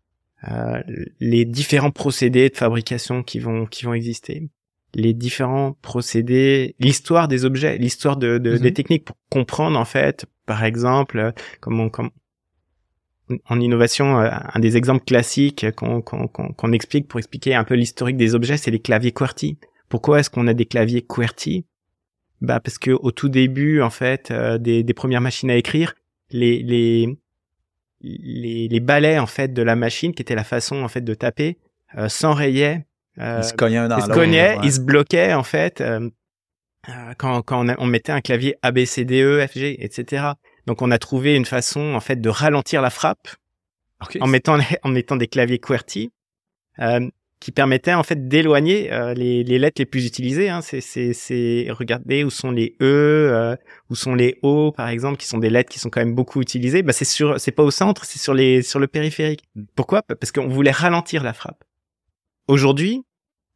euh, les différents procédés de fabrication qui vont qui vont exister, les différents procédés, l'histoire des objets, l'histoire de, de des mhm. techniques pour comprendre en fait, par exemple, comment comment en innovation, euh, un des exemples classiques qu'on explique pour expliquer un peu l'historique des objets, c'est les claviers QWERTY. Pourquoi est-ce qu'on a des claviers QWERTY? Bah parce que au tout début, en fait, euh, des, premières machines à écrire, les, les les balais en fait de la machine, qui était la façon en fait de taper, euh, s'enrayaient. Ils se cognaient un dans Ils se cognaient, ils se bloquaient en fait quand, quand on, on, mettait un clavier A B C D E F G, etc. Donc on a trouvé une façon en fait de ralentir la frappe en mettant en mettant des claviers QWERTY euh, qui permettaient en fait d'éloigner euh, les, les, lettres les plus utilisées. Hein. C'est, c'est, c'est regardez où sont les E, euh, où sont les O par exemple, qui sont des lettres qui sont quand même beaucoup utilisées. Bah c'est sur, c'est pas au centre, c'est sur les sur le périphérique. Mm. Pourquoi? Parce qu'on voulait ralentir la frappe. Aujourd'hui,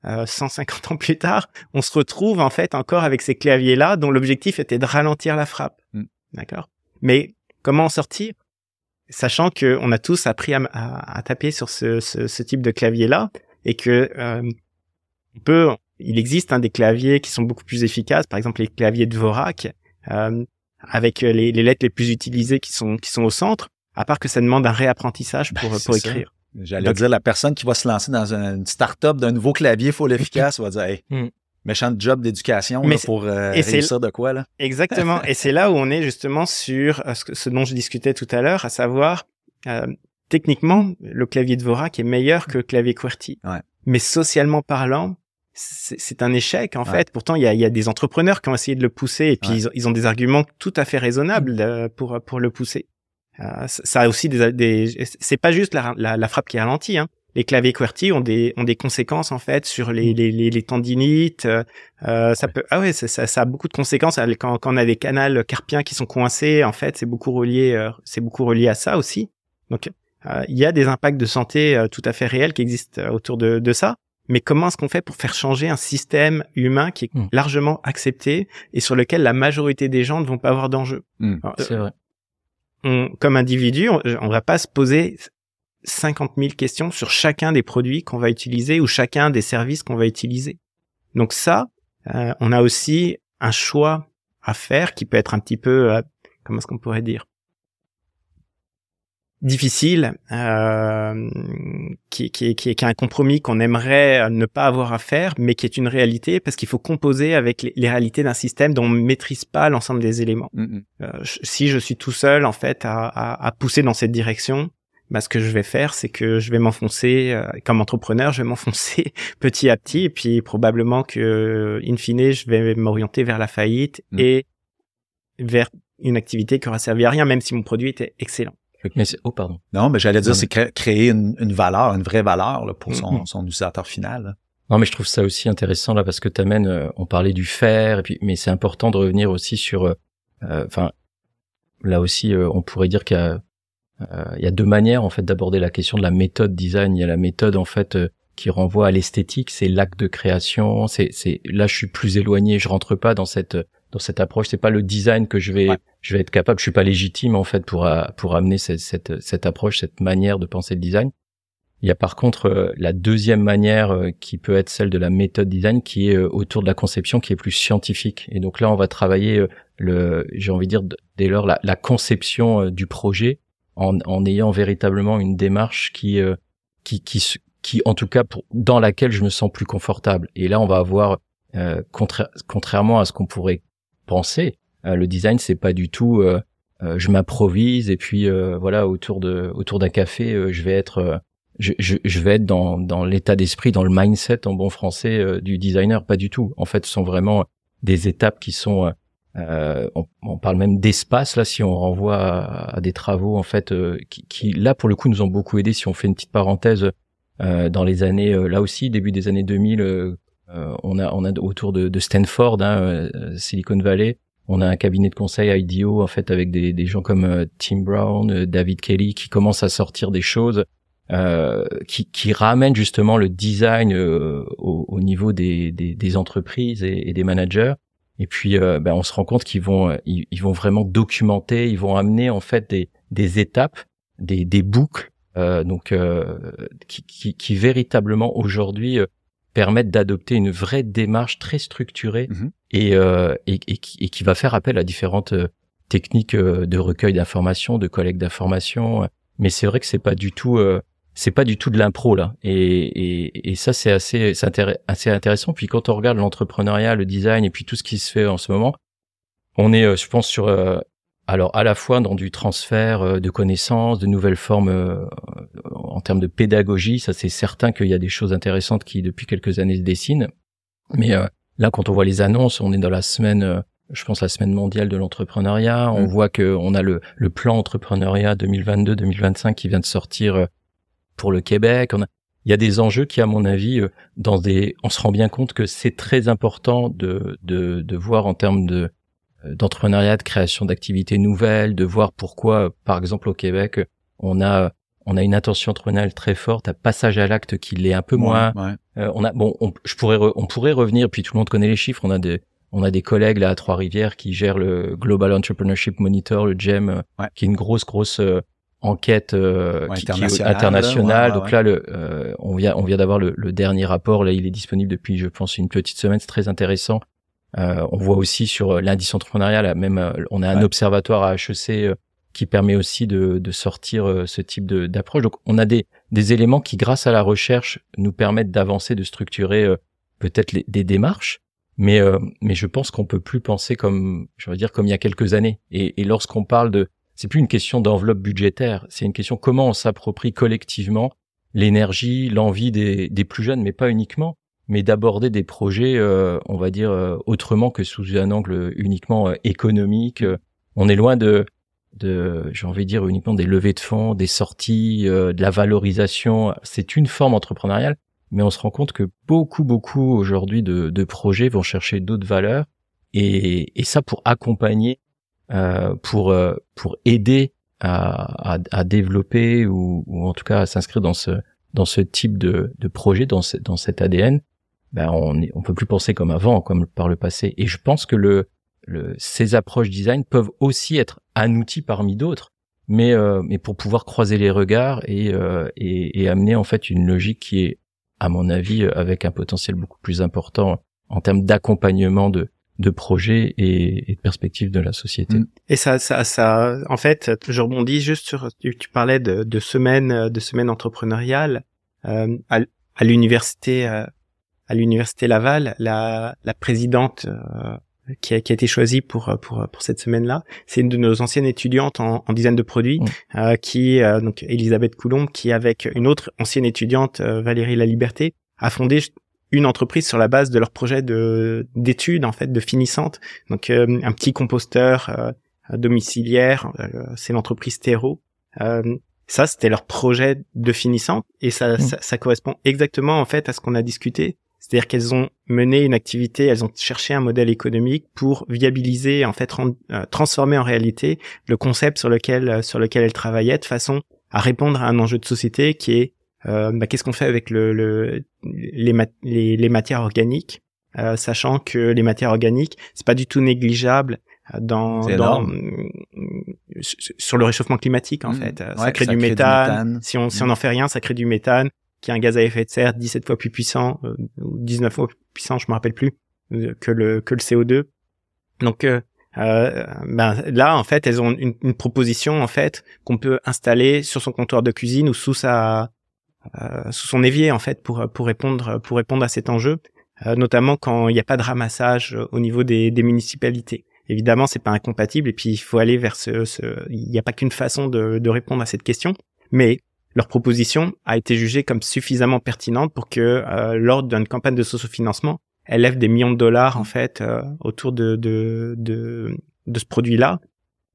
150 ans plus tard, on se retrouve en fait encore avec ces claviers-là dont l'objectif était de ralentir la frappe. Mm. D'accord? Mais comment en sortir? Sachant que on a tous appris à, taper sur ce, type de clavier-là et que euh, on peut, il existe hein, des claviers qui sont beaucoup plus efficaces, par exemple les claviers de Vorak, euh, avec les, lettres les plus utilisées qui sont qui sont au centre. À part que ça demande un réapprentissage pour, ben, pour écrire. J'allais dire la personne qui va se lancer dans une start-up d'un nouveau clavier full efficace va dire hmm méchant job d'éducation pour euh, réussir de quoi là. Exactement. et c'est là où on est justement sur euh, ce, dont je discutais tout à l'heure, à savoir euh, techniquement le clavier de Vorak est meilleur que le clavier QWERTY. Ouais. Mais socialement parlant, c'est un échec en fait. Pourtant, il y a, y a, des entrepreneurs qui ont essayé de le pousser et puis ils, ont, des arguments tout à fait raisonnables euh, pour pour le pousser. Euh, ça a aussi des, des c'est pas juste la, la, la, frappe qui ralentit. Hein les claviers QWERTY ont des ont des conséquences en fait sur les mm. les, les, tendinites. Euh, euh, ça peut ah ouais ça, ça, a beaucoup de conséquences quand, quand on a des canals carpiens qui sont coincés. En fait, c'est beaucoup relié euh, c'est beaucoup relié à ça aussi. Donc il y a des impacts de santé tout à fait réels qui existent autour de, de ça. Mais comment est-ce qu'on fait pour faire changer un système humain qui est mm. largement accepté et sur lequel la majorité des gens ne vont pas avoir d'enjeu? Mm. C'est vrai. On, comme individu, on, on va pas se poser 50 000 questions sur chacun des produits qu'on va utiliser ou chacun des services qu'on va utiliser. Donc ça, euh, on a aussi un choix à faire qui peut être un petit peu, euh, comment est-ce qu'on pourrait dire, difficile, euh, qui, qui, qui, qui, est un compromis qu'on aimerait ne pas avoir à faire, mais qui est une réalité parce qu'il faut composer avec les, réalités d'un système dont on ne maîtrise pas l'ensemble des éléments. Mm-hmm. Euh, si je suis tout seul en fait à, à, à pousser dans cette direction, bah, ce que je vais faire, c'est que je vais m'enfoncer, euh, comme entrepreneur, je vais m'enfoncer petit à petit, et puis probablement que, in fine, je vais m'orienter vers la faillite mm. et vers une activité qui aura servi à rien, même si mon produit était excellent. Mais oh, pardon. Non, mais j'allais dire, c'est créer une, valeur, une vraie valeur là, pour son, son utilisateur final. Non, mais je trouve ça aussi intéressant là parce que tu amènes, euh, on parlait du faire, et puis, mais c'est important de revenir aussi sur, euh, enfin, là aussi, on pourrait dire qu'il y a euh, il y a deux manières en fait d'aborder la question de la méthode design. Il y a la méthode en fait euh, qui renvoie à l'esthétique, c'est l'acte de création. C'est, c'est là je suis plus éloigné, je rentre pas dans cette dans cette approche. C'est pas le design que je vais je vais être capable. Je suis pas légitime en fait pour pour amener cette, cette cette approche, cette manière de penser le design. Il y a par contre euh, la deuxième manière euh, qui peut être celle de la méthode design qui est euh, autour de la conception qui est plus scientifique. Et donc là, on va travailler le, j'ai envie de dire dès lors la, la conception du projet en, en, ayant véritablement une démarche qui qui qui qui en tout cas pour, dans laquelle je me sens plus confortable. Et là, on va avoir contrairement à ce qu'on pourrait penser, le design c'est pas du tout je m'improvise et puis voilà autour de autour d'un café je vais être je, je, je, vais être dans, dans l'état d'esprit, dans le mindset en bon français euh, du designer, pas du tout. En fait, ce sont vraiment des étapes qui sont, euh, euh on, on, parle même d'espace là, si on renvoie à, des travaux en fait euh, qui, qui, là pour le coup nous ont beaucoup aidé. Si on fait une petite parenthèse, dans les années là aussi début des années 2000, on a on a autour de, de Stanford, hein, Silicon Valley, on a un cabinet de conseil IDEO en fait avec des, des gens comme Tim Brown, David Kelly qui commencent à sortir des choses euh, qui, qui, ramène justement le design euh, au, au, niveau des, des, des entreprises et, des managers. Et puis, euh, ben, on se rend compte qu'ils vont, ils, vont vraiment documenter, ils vont amener en fait des, des étapes, des, des boucles, donc qui, qui, qui, véritablement aujourd'hui permettent d'adopter une vraie démarche très structurée mm-hmm. et, et, et, qui, et, qui, va faire appel à différentes techniques de recueil d'informations, de collecte d'informations. Mais c'est vrai que c'est pas du tout c'est pas du tout de l'impro là et, et, et ça c'est assez assez intéressant puis quand on regarde l'entrepreneuriat le design et puis tout ce qui se fait en ce moment on est euh, je pense sur euh, alors à la fois dans du transfert euh, de connaissances de nouvelles formes en termes de pédagogie ça c'est certain qu'il y a des choses intéressantes qui depuis quelques années se dessinent mais là quand on voit les annonces on est dans la semaine je pense la semaine mondiale de l'entrepreneuriat on mmh. voit que on a le, le plan entrepreneuriat 2022-2025 qui vient de sortir pour le Québec. On a, il y a des enjeux qui, à mon avis, euh, dans des, on se rend bien compte que c'est très important de, de, de voir en termes de euh, d'entrepreneuriat, de création d'activités nouvelles, de voir pourquoi, par exemple, au Québec, on a on a une intention entrepreneuriale très forte, un passage à l'acte qui l'est un peu moins. Euh, on a bon, on, je pourrais, on pourrait revenir. Puis tout le monde connaît les chiffres. On a des, on a des collègues là à Trois-Rivières qui gèrent le Global Entrepreneurship Monitor, le GEM, qui est une grosse, grosse enquête euh, internationale. Donc là, le, euh, on vient, on vient d'avoir le, dernier rapport. Là, il est disponible depuis, je pense, une petite semaine. C'est très intéressant. Euh, on voit aussi sur l'indice entrepreneurial, même, on a un observatoire à HEC qui permet aussi de, de sortir ce type d'approche. Donc, on a des, des éléments qui, grâce à la recherche, nous permettent d'avancer, de structurer peut-être des démarches. Mais, mais je pense qu'on peut plus penser comme, je veux dire, comme il y a quelques années. Et, et lorsqu'on parle de c'est plus une question d'enveloppe budgétaire, c'est une question comment on s'approprie collectivement l'énergie, l'envie des, des, plus jeunes, mais pas uniquement, mais d'aborder des projets, euh, on va dire, euh, autrement que sous un angle uniquement euh, économique. on est loin de, de j'ai envie de dire, uniquement des levées de fonds, des sorties, de la valorisation. C'est une forme entrepreneuriale, mais on se rend compte que beaucoup, beaucoup aujourd'hui de, de projets vont chercher d'autres valeurs. Et, et ça pour accompagner euh, pour euh, pour aider à, à, à développer ou, ou, en tout cas à s'inscrire dans ce dans ce type de, de projet, dans, ce, dans cet ADN, ben on est, on peut plus penser comme avant, comme par le passé. Et je pense que le, le ces approches design peuvent aussi être un outil parmi d'autres, mais euh, mais pour pouvoir croiser les regards et, euh, et, et amener en fait une logique qui est, à mon avis, avec un potentiel beaucoup plus important en termes d'accompagnement de de projets et, de perspectives de la société. Mm. Et ça, ça, ça, en fait, je rebondis juste sur, tu, parlais de, de semaines, de semaines entrepreneuriales euh, à, à l'université, euh, à l'université Laval, la, la présidente euh, qui, a, qui a été choisie pour pour pour cette semaine-là, c'est une de nos anciennes étudiantes en, en design de produits, mm. euh, qui donc Elisabeth Coulombe, qui avec une autre ancienne étudiante Valérie La Liberté a fondé une entreprise sur la base de leur projet de d'études en fait de finissante. Donc euh, un petit composteur euh, domiciliaire, euh, c'est l'entreprise Terreau. ça c'était leur projet de finissante et ça, mmh. ça, ça correspond exactement en fait à ce qu'on a discuté. C'est-à-dire qu'elles ont mené une activité, elles ont cherché un modèle économique pour viabiliser, en fait, transformer en réalité le concept sur lequel sur lequel elles travaillaient de façon à répondre à un enjeu de société qui est euh, bah, qu'est-ce qu'on fait avec le, le les, les, les, matières organiques sachant que les matières organiques, c'est pas du tout négligeable dans, dans sur le réchauffement climatique en mmh. fait. ça crée, du, méthane. Si on si on mmh. en fait rien, ça crée du méthane, qui est un gaz à effet de serre 17 fois plus puissant ou 19 fois plus puissant, je me rappelle plus, que le que le CO2. Donc euh, ben là en fait elles ont une, une proposition en fait qu'on peut installer sur son comptoir de cuisine ou sous sa euh, sous son évier en fait pour pour répondre pour répondre à cet enjeu euh, notamment quand il n'y a pas de ramassage au niveau des, des municipalités évidemment c'est pas incompatible et puis il faut aller vers ce, ce il n'y a pas qu'une façon de, de répondre à cette question mais leur proposition a été jugée comme suffisamment pertinente pour que euh, lors d'une campagne de socio-financement elle lève des millions de dollars en fait euh, autour de, de, de, de ce produit-là.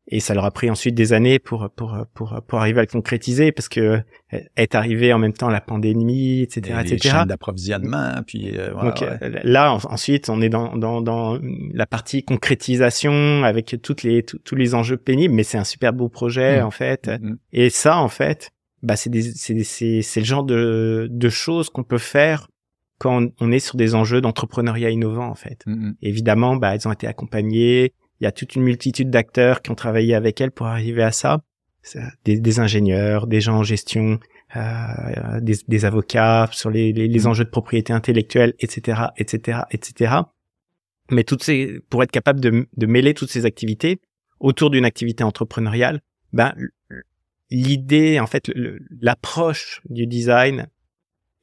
Et ça leur a pris ensuite des années pour pour pour pour arriver à le concrétiser parce que est arrivée en même temps la pandémie, etc., et etc. d'approvisionnement, puis euh, donc euh, là ensuite on est dans dans dans la partie concrétisation avec toutes les tous les enjeux pénibles, mais c'est un super beau projet mmh. en fait. Mmh. Et ça en fait, bah c'est c'est c'est c'est le genre de de choses qu'on peut faire quand on est sur des enjeux d'entrepreneuriat innovant en fait. Mm, mm. Évidemment, bah elles ont été accompagnées. Il y a toute une multitude d'acteurs qui ont travaillé avec elles pour arriver à ça. Des, des ingénieurs, des gens en gestion, euh, des, des, avocats sur les, les, les, mm. enjeux de propriété intellectuelle, etc., etc., etc. Mais toutes ces, pour être capable de, de mêler toutes ces activités autour d'une activité entrepreneuriale, ben l'idée, en fait, l'approche du design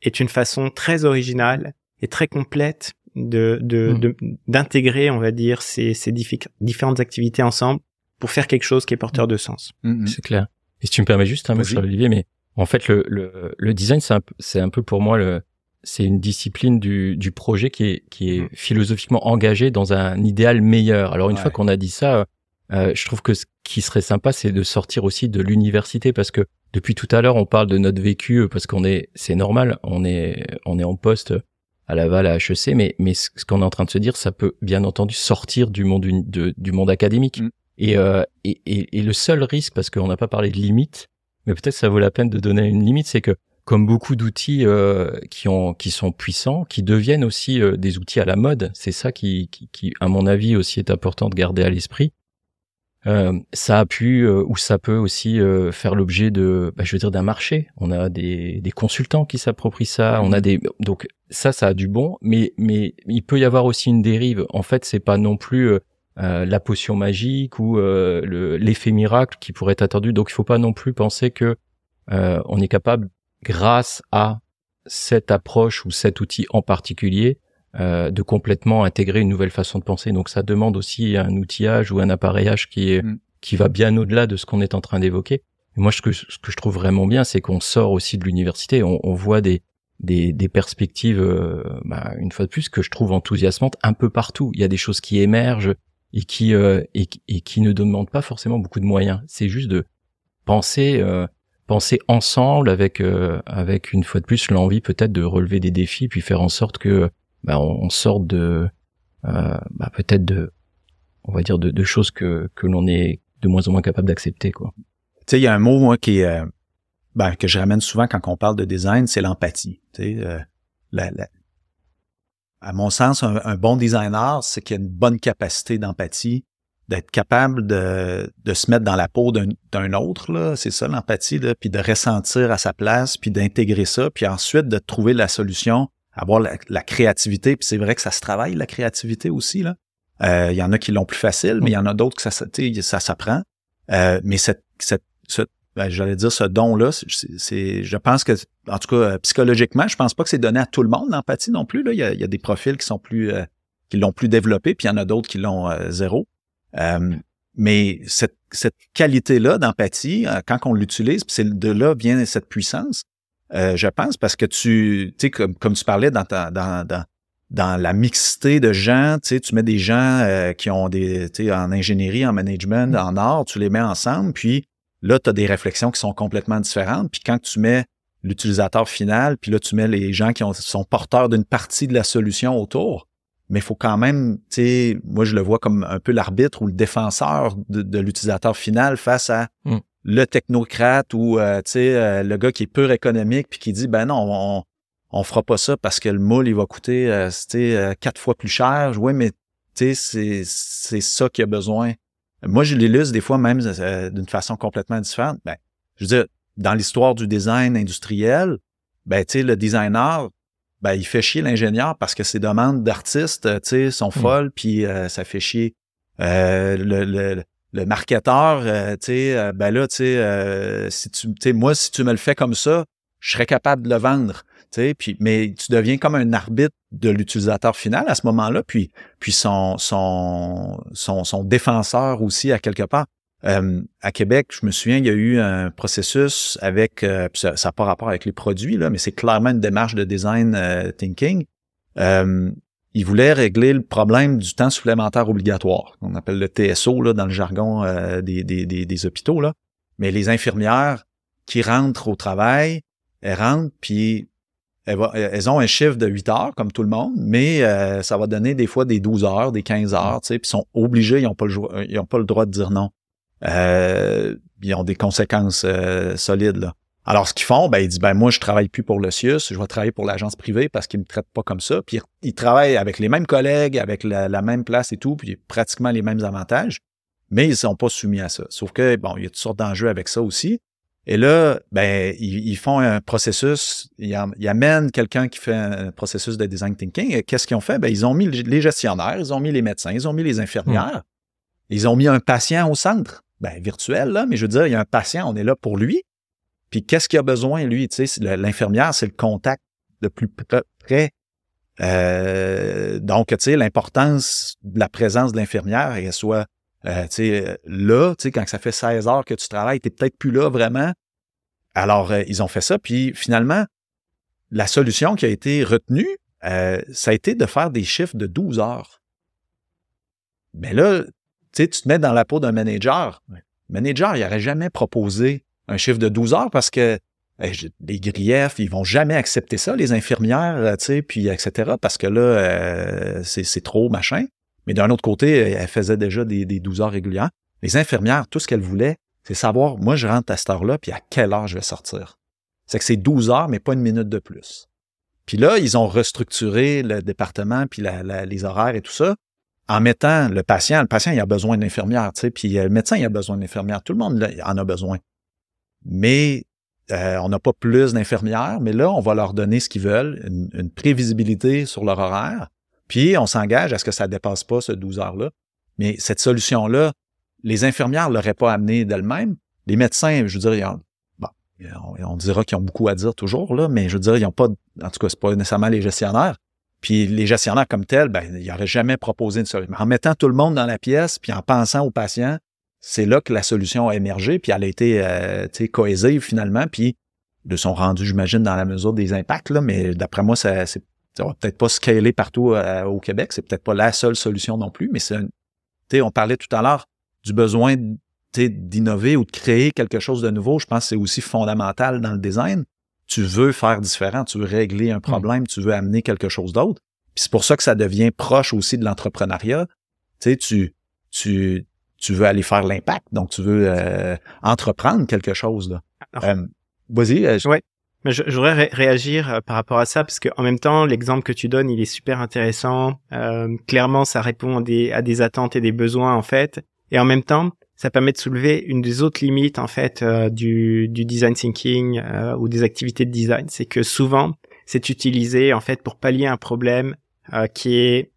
est une façon très originale et très complète de hmm. d'intégrer, on va dire, ces, ces différentes activités ensemble pour faire quelque chose qui est porteur de sens. Hmm, hmm. C'est clair. Et si tu me permets juste un mot sur Olivier, mais en fait, le, le, le design, c'est un, c'est un peu pour moi le, c'est une discipline du, du projet qui est, qui est philosophiquement engagée dans un idéal meilleur. Alors une fois qu'on a dit ça, euh, je trouve que ce qui serait sympa, c'est de sortir aussi de l'université parce que depuis tout à l'heure, on parle de notre vécu euh, parce qu'on est, c'est normal, on est, on est en poste à Laval, à HEC, mais, mais ce qu'on est en train de se dire, ça peut bien entendu sortir du monde du, du monde académique. Mm. Euh, et, et, et, le seul risque, parce qu'on n'a pas parlé de limite, mais peut-être ça vaut la peine de donner une limite, c'est que comme beaucoup d'outils qui ont qui sont puissants, qui deviennent aussi des outils à la mode, c'est ça qui, qui, qui, à mon avis, aussi est important de garder à l'esprit euh, ça a pu euh, ou ça peut aussi euh, faire l'objet de, bah, je veux dire, d'un marché. On a des, des consultants qui s'approprient ça. On a des donc ça, ça a du bon, mais mais il peut y avoir aussi une dérive. En fait, c'est pas non plus la potion magique ou l'effet miracle qui pourrait être attendu. Donc, il faut pas non plus penser que on est capable, grâce à cette approche ou cet outil en particulier, euh, de complètement intégrer une nouvelle façon de penser. Donc ça demande aussi un outillage ou un appareillage qui est mm. qui va bien au-delà de ce qu'on est en train d'évoquer. Moi, ce que, ce que je trouve vraiment bien, c'est qu'on sort aussi de l'université, on, on, voit des, des, des perspectives, euh, bah, une fois de plus, que je trouve enthousiasmantes un peu partout. Il y a des choses qui émergent et qui, euh, et, et, qui ne demandent pas forcément beaucoup de moyens. C'est juste de penser, penser ensemble avec, avec une fois de plus l'envie peut-être de relever des défis, puis faire en sorte que bah, on, sort de euh, bah, peut-être de on va dire de, choses que que l'on est de moins en moins capable d'accepter quoi. Tu il y a un mot qui euh, ben, que je ramène souvent quand on parle de design, c'est l'empathie. Tu sais, euh, à mon sens, un, bon designer, c'est qu'il a une bonne capacité d'empathie, d'être capable de, de se mettre dans la peau d'un autre, là, c'est ça l'empathie, puis de ressentir à sa place, puis d'intégrer ça, puis ensuite de trouver la solution avoir la, créativité. Puis c'est vrai que ça se travaille, la créativité aussi. Euh, il y en a qui l'ont plus facile, mais il y en a d'autres que ça, ça s'apprend. Euh, mais cette, cette, ben, j'allais dire ce don-là, c'est, je pense que, en tout cas, euh, psychologiquement, je pense pas que c'est donné à tout le monde l'empathie non plus. Là. Il, y a, il y a des profils qui sont plus, qui l'ont plus développé, puis il y en a d'autres qui l'ont zéro. mais cette, cette qualité-là d'empathie, quand on l'utilise, puis c'est de là vient cette puissance. Euh, je pense, parce que tu, tu sais, comme, comme tu parlais dans, ta, dans, dans, dans la mixité de gens, tu sais, tu mets des gens euh, qui ont des, tu sais, en ingénierie, en management, mm. en art, tu les mets ensemble, puis là, tu as des réflexions qui sont complètement différentes. Puis quand tu mets l'utilisateur final, puis là, tu mets les gens qui ont, sont porteurs d'une partie de la solution autour, mais il faut quand même, tu sais, moi, je le vois comme un peu l'arbitre ou le défenseur de, l'utilisateur final face à mm le technocrate ou euh, tu sais euh, le gars qui est pur économique puis qui dit ben non on, on fera pas ça parce que le moule, il va coûter euh, euh quatre fois plus cher. Oui, mais c'est, c'est ça qu'il a besoin. Moi, je l'illustre des fois même euh, d'une façon complètement différente. Ben, je veux dire, dans l'histoire du design industriel, ben, tu sais, le designer, ben, il fait chier l'ingénieur parce que ses demandes d'artistes, tu sais, sont mmh. folles, puis ça fait chier le, le, le marketeur, tu sais, ben là, tu sais, si tu, moi, si tu me le fais comme ça, je serais capable de le vendre. Puis, mais tu deviens comme un arbitre de l'utilisateur final à ce moment-là, puis, puis son, son, son, son défenseur aussi à quelque part. Euh, à Québec, je me souviens, il y a eu un processus avec, euh, ça n'a pas rapport avec les produits, là, mais c'est clairement une démarche de design euh, thinking. Euh, ils voulaient régler le problème du temps supplémentaire obligatoire, qu'on appelle le TSO là, dans le jargon des, des, des, des, hôpitaux. Là. Mais les infirmières qui rentrent au travail, elles rentrent, puis elles, ont un chiffre de 8 heures, comme tout le monde, mais euh, ça va donner des fois des 12 heures, des 15 heures, tu sais, puis sont obligés, ils n'ont pas, le, ont pas le droit de dire non. Euh, ils ont des conséquences euh, solides, là. Alors, ce qu'ils font, ben, ils disent, ben, moi, je travaille plus pour le CIUS, je vais travailler pour l'agence privée parce qu'ils me traitent pas comme ça. Puis, ils travaillent avec les mêmes collègues, avec la, même place et tout, puis pratiquement les mêmes avantages, mais ils sont pas soumis à ça. Sauf que, bon, il y a toutes sortes d'enjeux avec ça aussi. Et là, ben, ils, font un processus, ils, amènent quelqu'un qui fait un processus de design thinking. Et qu'est-ce qu'ils ont fait? Ben, ils ont mis les gestionnaires, ils ont mis les médecins, ils ont mis les infirmières. Ils ont mis un patient au centre. Ben, virtuel, là, mais je veux dire, il y a un patient, on est là pour lui. Puis qu'est-ce qu'il a besoin, lui? Tu sais, l'infirmière, c'est le contact le plus près. Euh, donc, tu sais, l'importance de la présence de l'infirmière, qu'elle soit euh, euh, là, quand ça fait 16 heures que tu travailles, tu peut-être plus là vraiment. Alors, euh, ils ont fait ça. Puis finalement, la solution qui a été retenue, ça a été de faire des chiffres de 12 heures. Mais là, tu te mets dans la peau d'un manager. Le manager, il n'aurait jamais proposé un chiffre de 12 heures parce que les griefs, ils vont jamais accepter ça, les infirmières, tu sais, puis etc. Parce que là, c'est trop machin. Mais d'un autre côté, elle faisait déjà des, des 12 heures régulières. Les infirmières, tout ce qu'elles voulaient, c'est savoir, moi, je rentre à cette heure-là, puis à quelle heure je vais sortir. C'est que c'est 12 heures, mais pas une minute de plus. Puis là, ils ont restructuré le département, puis les horaires et tout ça, en mettant le patient. Le patient, il a besoin d'une infirmière, tu sais, puis euh, le médecin, il a besoin d'une infirmière. Tout le monde en a besoin. Mais euh, on n'a pas plus d'infirmières, mais là, on va leur donner ce qu'ils veulent, une, prévisibilité sur leur horaire, puis on s'engage à ce que ça ne dépasse pas ce 12 heures-là. Mais cette solution-là, les infirmières ne l'auraient pas amenée d'elles-mêmes. Les médecins, je veux dire, bon, on, dira qu'ils ont beaucoup à dire toujours, là, mais je veux dire, ils n'ont pas, en tout cas, c'est pas nécessairement les gestionnaires. Puis les gestionnaires comme tels, ben, ils n'auraient jamais proposé une solution. En mettant tout le monde dans la pièce, puis en pensant aux patients, c'est là que la solution a émergé, puis elle a été euh, cohésive finalement, puis de son rendu, j'imagine, dans la mesure des impacts, là, mais d'après moi, ça, c'est ça va peut-être pas scaler partout euh, au Québec, c'est peut-être pas la seule solution non plus, mais c'est on parlait tout à l'heure du besoin d'innover ou de créer quelque chose de nouveau. Je pense que c'est aussi fondamental dans le design. Tu veux faire différent, tu veux régler un mmh. problème, tu veux amener quelque chose d'autre. Puis c'est pour ça que ça devient proche aussi de l'entrepreneuriat. Tu tu, tu, tu veux aller faire l'impact, donc tu veux euh, entreprendre quelque chose. Euh, vas-y. ouais. Mais je, voudrais réagir euh, par rapport à ça parce que en même temps, l'exemple que tu donnes, il est super intéressant. Euh, clairement, ça répond à des, à des, attentes et des besoins en fait, et en même temps, ça permet de soulever une des autres limites en fait euh, du, du, design thinking euh, ou des activités de design, c'est que souvent, c'est utilisé en fait pour pallier un problème euh, qui est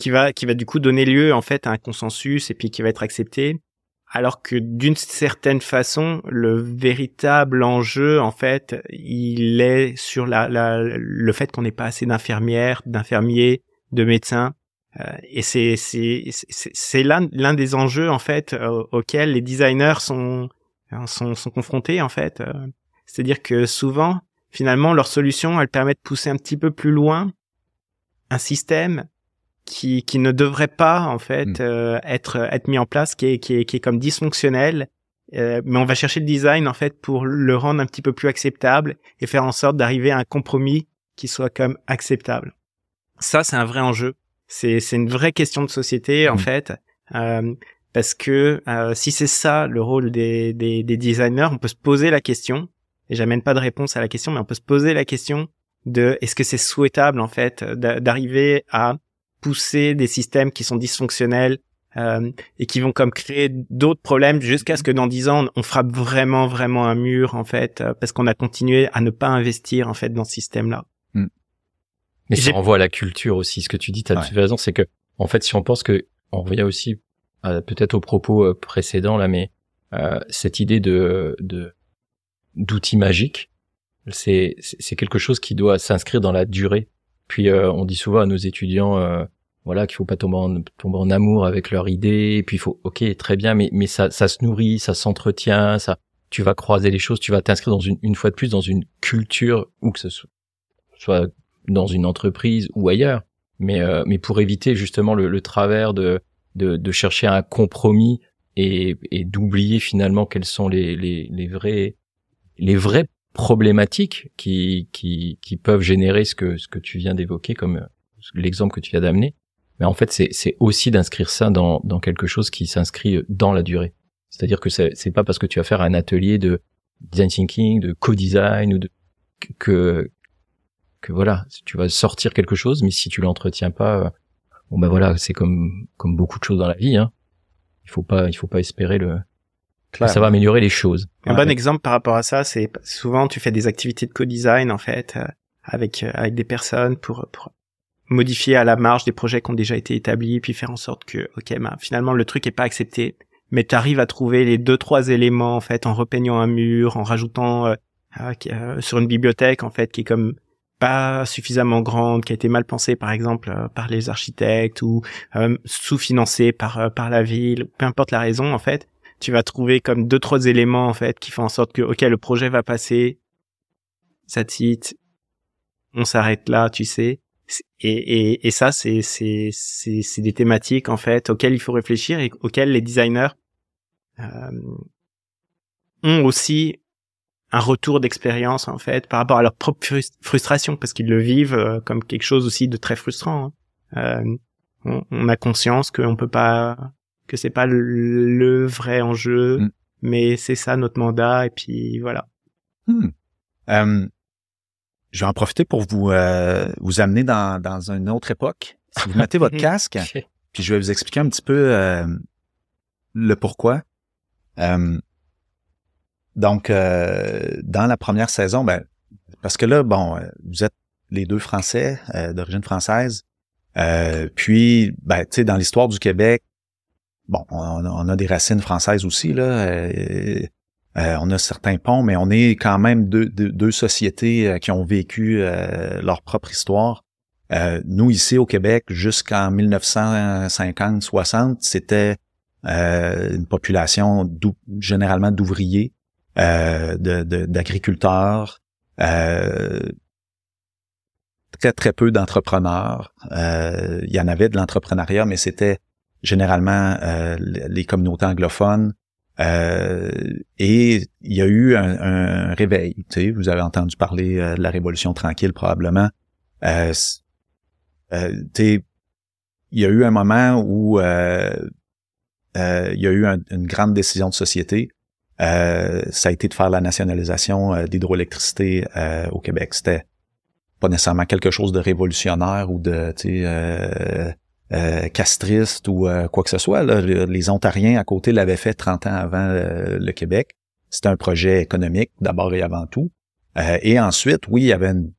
qui va qui va du coup donner lieu en fait à un consensus et puis qui va être accepté alors que d'une certaine façon, le véritable enjeu, en fait, il est sur la, le fait qu'on n'ait pas assez d'infirmières, d'infirmiers, de médecins. Euh, et c'est c'est l'un l'un des enjeux en fait euh, auxquels les designers sont sont, sont confrontés en fait. Euh, c'est-à-dire que souvent, finalement, leur solution, elle permet de pousser un petit peu plus loin un système qui, qui ne devrait pas en fait hmm. euh, être être mis en place, qui est qui est, qui est comme dysfonctionnel. Euh, mais on va chercher le design en fait pour le rendre un petit peu plus acceptable et faire en sorte d'arriver à un compromis qui soit comme acceptable. Ça, c'est un vrai enjeu. C'est c'est une vraie question de société en hmm. fait. Euh, parce que euh, si c'est ça le rôle des, des, des, designers, on peut se poser la question, et j'amène pas de réponse à la question, mais on peut se poser la question de est-ce que c'est souhaitable en fait d'arriver à pousser des systèmes qui sont dysfonctionnels euh, et qui vont comme créer d'autres problèmes jusqu'à ce que dans dix ans on frappe vraiment vraiment un mur en fait euh, parce qu'on a continué à ne pas investir en fait dans ce système là. Hmm. Mais ça renvoie à la culture aussi. Ce que tu dis, tu as raison, c'est que en fait si on pense que on revient aussi peut-être au propos euh, précédent là, mais euh, cette idée de d'outils magiques, c'est c'est quelque chose qui doit s'inscrire dans la durée. Puis euh, on dit souvent à nos étudiants, euh, voilà, qu'il faut pas tomber en, tomber en amour avec leur idée. Et puis il faut, ok, très bien, mais mais ça ça se nourrit, ça s'entretient, ça. Tu vas croiser les choses, tu vas t'inscrire dans une une fois de plus dans une culture ou que ce soit, soit dans une entreprise ou ailleurs. Mais mais pour éviter justement le, le travers de de, de chercher un compromis et, et d'oublier finalement quelles sont les, les, les vrais les vraies problématiques qui, qui, qui peuvent générer ce que ce que tu viens d'évoquer comme euh, l'exemple que tu viens d'amener mais en fait c'est aussi d'inscrire ça dans dans quelque chose qui s'inscrit dans la durée c'est-à-dire que c'est c'est pas parce que tu vas faire un atelier de design thinking de co-design ou de que que voilà tu vas sortir quelque chose mais si tu l'entretiens pas euh, bon ben voilà, c'est comme comme beaucoup de choses dans la vie. Hein. Il faut pas il faut pas espérer le ça va améliorer les choses. Un bon exemple par rapport à ça, c'est souvent tu fais des activités de co-design en fait euh, avec euh, avec des personnes pour, pour modifier à la marge des projets qui ont déjà été établis, puis faire en sorte que ok, ben, finalement le truc est pas accepté, mais tu arrives à trouver les deux trois éléments en fait en repeignant un mur, en rajoutant euh, euh sur une bibliothèque en fait qui est comme pas suffisamment grande, qui a été mal pensée par exemple euh, par les architectes ou euh, sous-financée par euh, par la ville, peu importe la raison en fait, tu vas trouver comme deux trois éléments en fait qui font en sorte que ok le projet va passer, ça titre, on s'arrête là, tu sais. Et, et, et ça c'est c'est c'est des thématiques en fait auxquelles il faut réfléchir et auxquelles les designers ont aussi un retour d'expérience en fait par rapport à leur propre frustration parce qu'ils le vivent euh, comme quelque chose aussi de très frustrant. Hein. Euh, on, a conscience qu'on peut pas que c'est pas le, vrai enjeu, mm. mais c'est ça notre mandat et puis voilà. Hmm. Euh, je vais en profiter pour vous euh, vous amener dans, dans une autre époque. Si vous mettez votre casque, puis je vais vous expliquer un petit peu le pourquoi. Donc, euh, dans la première saison, ben, parce que là, bon, euh, vous êtes les deux Français euh, d'origine française. puis, ben, tu sais, dans l'histoire du Québec, bon, on, a des racines françaises aussi, là. on a certains ponts, mais on est quand même deux, deux, sociétés qui ont vécu leur propre histoire. nous, ici au Québec, jusqu'en 1950-60, c'était une population généralement d'ouvriers euh, d'agriculteurs, euh, très très peu d'entrepreneurs. Euh, il y en avait de l'entrepreneuriat, mais c'était généralement les communautés anglophones. et il y a eu un, réveil. Tu sais, vous avez entendu parler de la Révolution tranquille probablement. Euh, il y a eu un moment où il y a eu une grande décision de société euh, ça a été de faire la nationalisation euh, d'hydroélectricité euh, au Québec. C'était pas nécessairement quelque chose de révolutionnaire ou de castriste ou quoi que ce soit. Les Ontariens à côté l'avaient fait 30 ans avant le Québec. C'était un projet économique d'abord et avant tout. et ensuite, oui, il y avait une,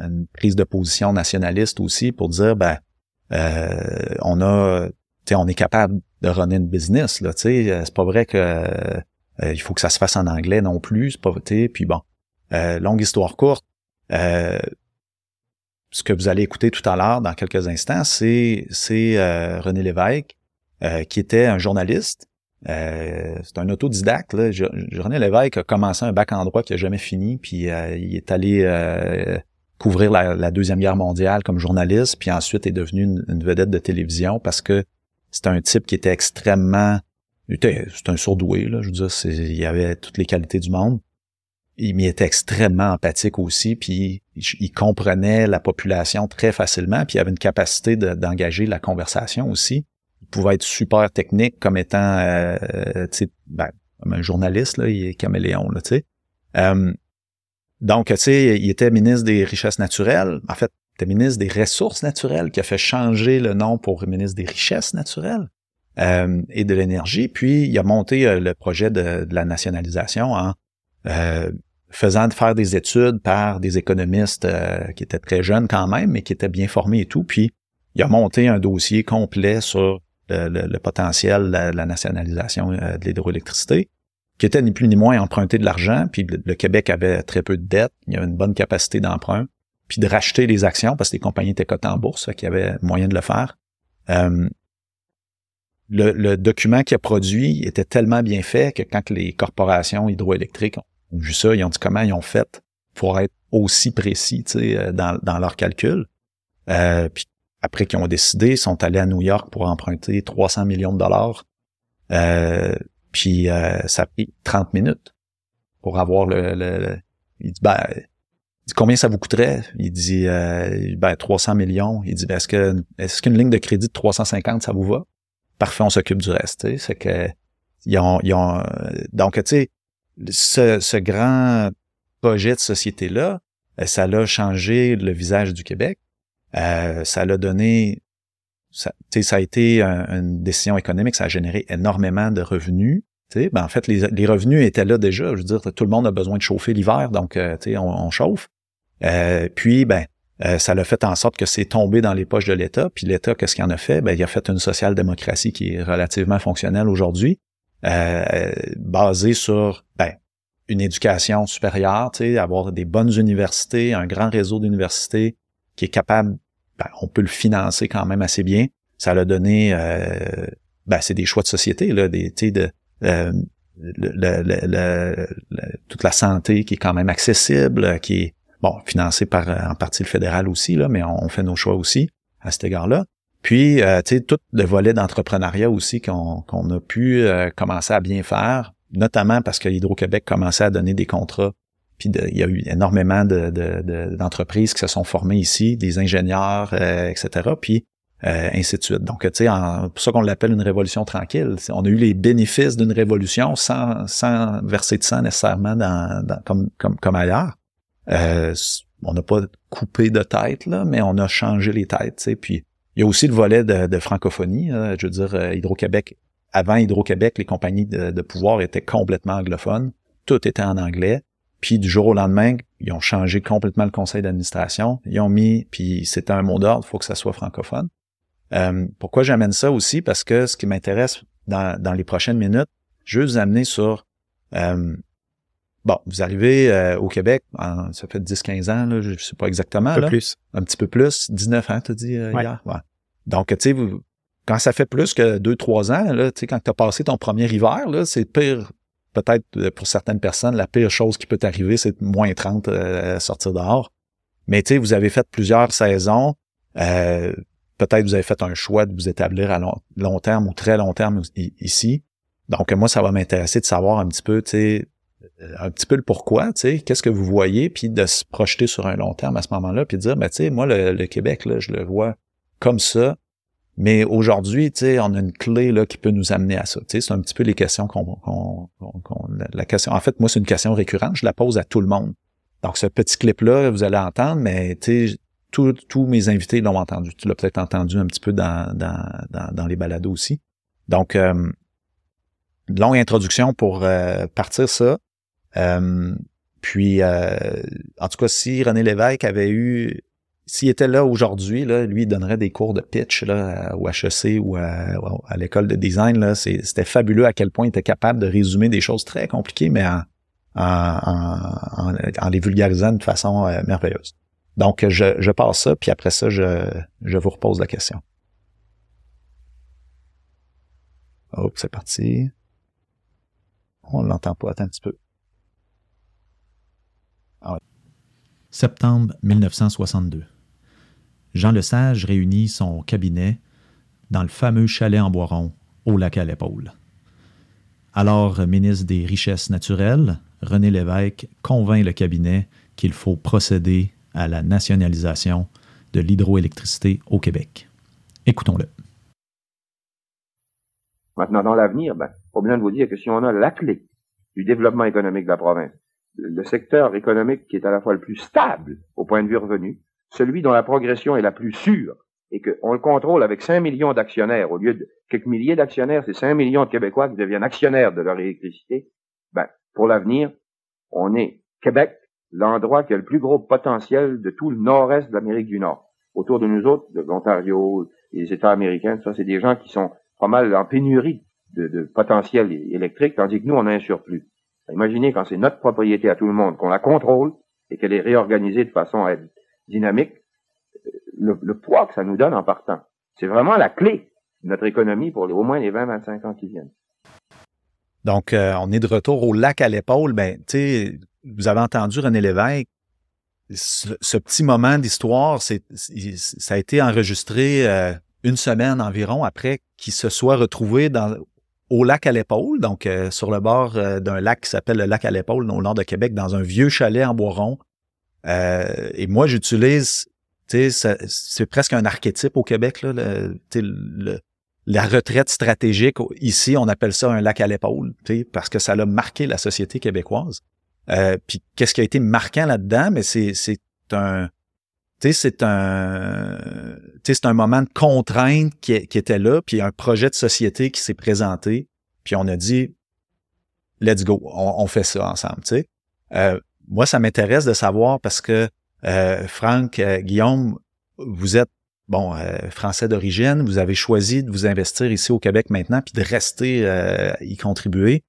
une, prise de position nationaliste aussi pour dire ben on a on est capable de runner une business là, c'est pas vrai que euh, il faut que ça se fasse en anglais non plus, c'est pas. Puis bon, euh, longue histoire courte. Euh, ce que vous allez écouter tout à l'heure dans quelques instants, c'est c'est René Lévesque qui était un journaliste. c'est un autodidacte. René Lévesque a commencé un bac en droit qui a jamais fini, puis il est allé couvrir la, deuxième guerre mondiale comme journaliste, puis ensuite est devenu une, vedette de télévision parce que c'était un type qui était extrêmement c'est un surdoué, là, je veux dire, il avait toutes les qualités du monde. Il m'y était extrêmement empathique aussi, puis il, comprenait la population très facilement, puis il avait une capacité d'engager la conversation aussi. Il pouvait être super technique comme étant, euh, sais, ben, un journaliste, là, il est caméléon, là, tu sais. Euh, donc, tu sais, il était ministre des Richesses naturelles. En fait, il était ministre des Ressources naturelles, qui a fait changer le nom pour ministre des Richesses naturelles euh, et de l'énergie. Puis, il a monté euh, le projet de, la nationalisation en euh, faisant faire des études par des économistes qui étaient très jeunes quand même, mais qui étaient bien formés et tout. Puis, il a monté un dossier complet sur le, potentiel de la, nationalisation de l'hydroélectricité qui était ni plus ni moins emprunter de l'argent, puis le, Québec avait très peu de dettes, il y avait une bonne capacité d'emprunt, puis de racheter les actions parce que les compagnies étaient cotées en bourse, qu'il y avait moyen de le faire. Euh, le, document qu'il a produit était tellement bien fait que quand les corporations hydroélectriques ont vu ça, ils ont dit comment ils ont fait pour être aussi précis euh, dans, dans leurs calculs. Euh, puis après qu'ils ont décidé, ils sont allés à New York pour emprunter 300 millions de dollars. Euh, puis ça a pris 30 minutes pour avoir le, il dit ben combien ça vous coûterait? Il dit ben 300 millions. Il dit ben, est-ce que est-ce qu'une ligne de crédit de 350 ça vous va? Parfait, on s'occupe du reste. C'est que ils ont, ils ont donc tu sais ce, grand projet de société là, euh, ça l'a changé le visage du Québec. Euh, ça l'a donné ça, ça a été une décision économique, ça a généré énormément de revenus. Ben, en fait, les, revenus étaient là déjà. Je veux dire, tout le monde a besoin de chauffer l'hiver, donc euh, on, on, chauffe. Euh, puis, ben, euh, ça l'a fait en sorte que c'est tombé dans les poches de l'État. Puis l'État, qu'est-ce qu'il en a fait? Ben, il a fait une social-démocratie qui est relativement fonctionnelle aujourd'hui, basée sur ben, une éducation supérieure, avoir des bonnes universités, un grand réseau d'universités qui est capable ben, on peut le financer quand même assez bien. Ça l'a donné, euh, ben, c'est des choix de société, là, des, de, euh, toute la santé qui est quand même accessible, qui est bon financée par en partie le fédéral aussi, là, mais on, fait nos choix aussi à cet égard-là. Puis, euh, tu sais, tout le volet d'entrepreneuriat aussi qu'on a pu euh, commencer à bien faire, notamment parce que Hydro-Québec commençait à donner des contrats puis il y a eu énormément d'entreprises de, qui se sont formées ici, des ingénieurs, euh, etc. Puis euh, ainsi de suite. Donc, tu sais, pour ça qu'on l'appelle une révolution tranquille. On a eu les bénéfices d'une révolution sans, sans verser de sang nécessairement dans, comme, comme, comme ailleurs. Euh, on n'a pas coupé de tête, là, mais on a changé les têtes. Tu. Puis il y a aussi le volet de, francophonie. je veux dire, Hydro-Québec, avant Hydro-Québec, les compagnies de, de pouvoir étaient complètement anglophones. Tout était en anglais. Puis du jour au lendemain, ils ont changé complètement le conseil d'administration. Ils ont mis, puis c'était un mot d'ordre, il faut que ça soit francophone. Euh, pourquoi j'amène ça aussi? Parce que ce qui m'intéresse dans, dans, les prochaines minutes, je veux vous amener sur... Euh, bon, vous arrivez euh, au Québec, ça fait 10-15 ans, là, je ne sais pas exactement. Un peu plus. Un petit peu plus. 19 ans, tu dit hier? Ouais. Donc, tu sais, quand ça fait plus que 2-3 ans, là, quand tu as passé ton premier hiver, là, c'est pire peut-être euh, pour certaines personnes, la pire chose qui peut arriver, c'est moins 30 euh, sortir dehors. Mais tu sais, vous avez fait plusieurs saisons. Euh, peut-être vous avez fait un choix de vous établir à long, terme ou très long terme ici. Donc moi, ça va m'intéresser de savoir un petit peu, tu sais, euh, un petit peu le pourquoi, tu sais, qu'est-ce que vous voyez, puis de se projeter sur un long terme à ce moment-là, puis de dire, ben tu sais, moi le, le, Québec là, je le vois comme ça. Mais aujourd'hui, tu sais, on a une clé là qui peut nous amener à ça. Tu sais, c'est un petit peu les questions qu'on, la, question. En fait, moi, c'est une question récurrente. Je la pose à tout le monde. Donc, ce petit clip-là, vous allez entendre, mais tu sais, tous mes invités l'ont entendu. Tu l'as peut-être entendu un petit peu dans, dans, dans, les balados aussi. Donc, euh, longue introduction pour euh, partir ça. Euh, puis, euh, en tout cas, si René Lévesque avait eu s'il était là aujourd'hui, là, lui, il donnerait des cours de pitch là, au HEC ou à, l'école de design. Là. C'était fabuleux à quel point il était capable de résumer des choses très compliquées, mais en, en, en, les vulgarisant de façon euh, merveilleuse. Donc, je, je passe ça, puis après ça, je, je vous repose la question. Hop, c'est parti. On l'entend pas, attends un petit peu. Ah Septembre 1962. Jean Lesage réunit son cabinet dans le fameux chalet en Boiron, au lac à l'épaule. Alors ministre des Richesses naturelles, René Lévesque convainc le cabinet qu'il faut procéder à la nationalisation de l'hydroélectricité au Québec. Écoutons-le. Maintenant, dans l'avenir, ben, pas besoin de vous dire que si on a la clé du développement économique de la province, le secteur économique qui est à la fois le plus stable au point de vue revenu, celui dont la progression est la plus sûre, et qu'on le contrôle avec 5 millions d'actionnaires, au lieu de quelques milliers d'actionnaires, c'est 5 millions de Québécois qui deviennent actionnaires de leur électricité, ben, pour l'avenir, on est Québec, l'endroit qui a le plus gros potentiel de tout le nord-est de l'Amérique du Nord. Autour de nous autres, de l'Ontario, les États américains, ça, c'est des gens qui sont pas mal en pénurie de, de potentiel électrique, tandis que nous, on a un surplus. Imaginez quand c'est notre propriété à tout le monde, qu'on la contrôle et qu'elle est réorganisée de façon à être dynamique, le, poids que ça nous donne en partant. C'est vraiment la clé de notre économie pour au moins les 20-25 ans qui viennent. Donc, euh, on est de retour au lac à l'épaule. Ben, tu vous avez entendu René Lévesque. Ce, petit moment d'histoire, ça a été enregistré euh, une semaine environ après qu'il se soit retrouvé dans, au lac à l'épaule, donc euh, sur le bord d'un lac qui s'appelle le lac à l'épaule au nord de Québec, dans un vieux chalet en bois rond. et moi, j'utilise c'est presque un archétype au Québec, là, la retraite stratégique. Ici, on appelle ça un lac à l'épaule, parce que ça a marqué la société québécoise. Euh, puis qu'est-ce qui a été marquant là-dedans? Mais c'est un c'est un c'est un moment de contrainte qui, qui était là, puis un projet de société qui s'est présenté, puis on a dit let's go, on, fait ça ensemble. Euh, moi, ça m'intéresse de savoir parce que euh, Franck, euh, Guillaume, vous êtes bon euh, français d'origine, vous avez choisi de vous investir ici au Québec maintenant, puis de rester y contribuer.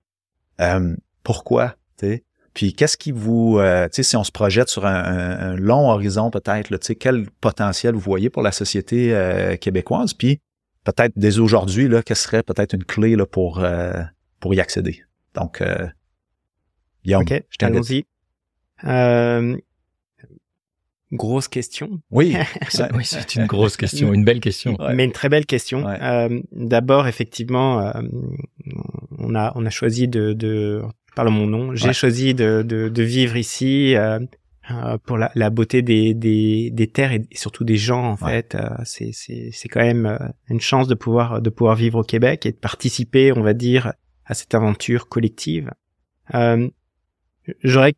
pourquoi? Puis qu'est-ce qui vous, tu sais, si on se projette sur un, long horizon peut-être, tu sais, quel potentiel vous voyez pour la société québécoise, puis peut-être dès aujourd'hui, là, quelle serait peut-être une clé là, pour, pour y accéder? Donc, Guillaume, okay, je allons-y. Euh, grosse question. Oui, c'est une grosse question, une belle question. Mais une très belle question. Euh, D'abord, effectivement, euh, on a on a choisi de, de parle mon nom, j'ai choisi de, de, de, vivre ici euh, euh pour la, la, beauté des, des, des terres et, surtout des gens en fait. Euh, c'est c'est c'est quand même euh, une chance de pouvoir de pouvoir vivre au Québec et de participer, on va dire, à cette aventure collective. J'aurais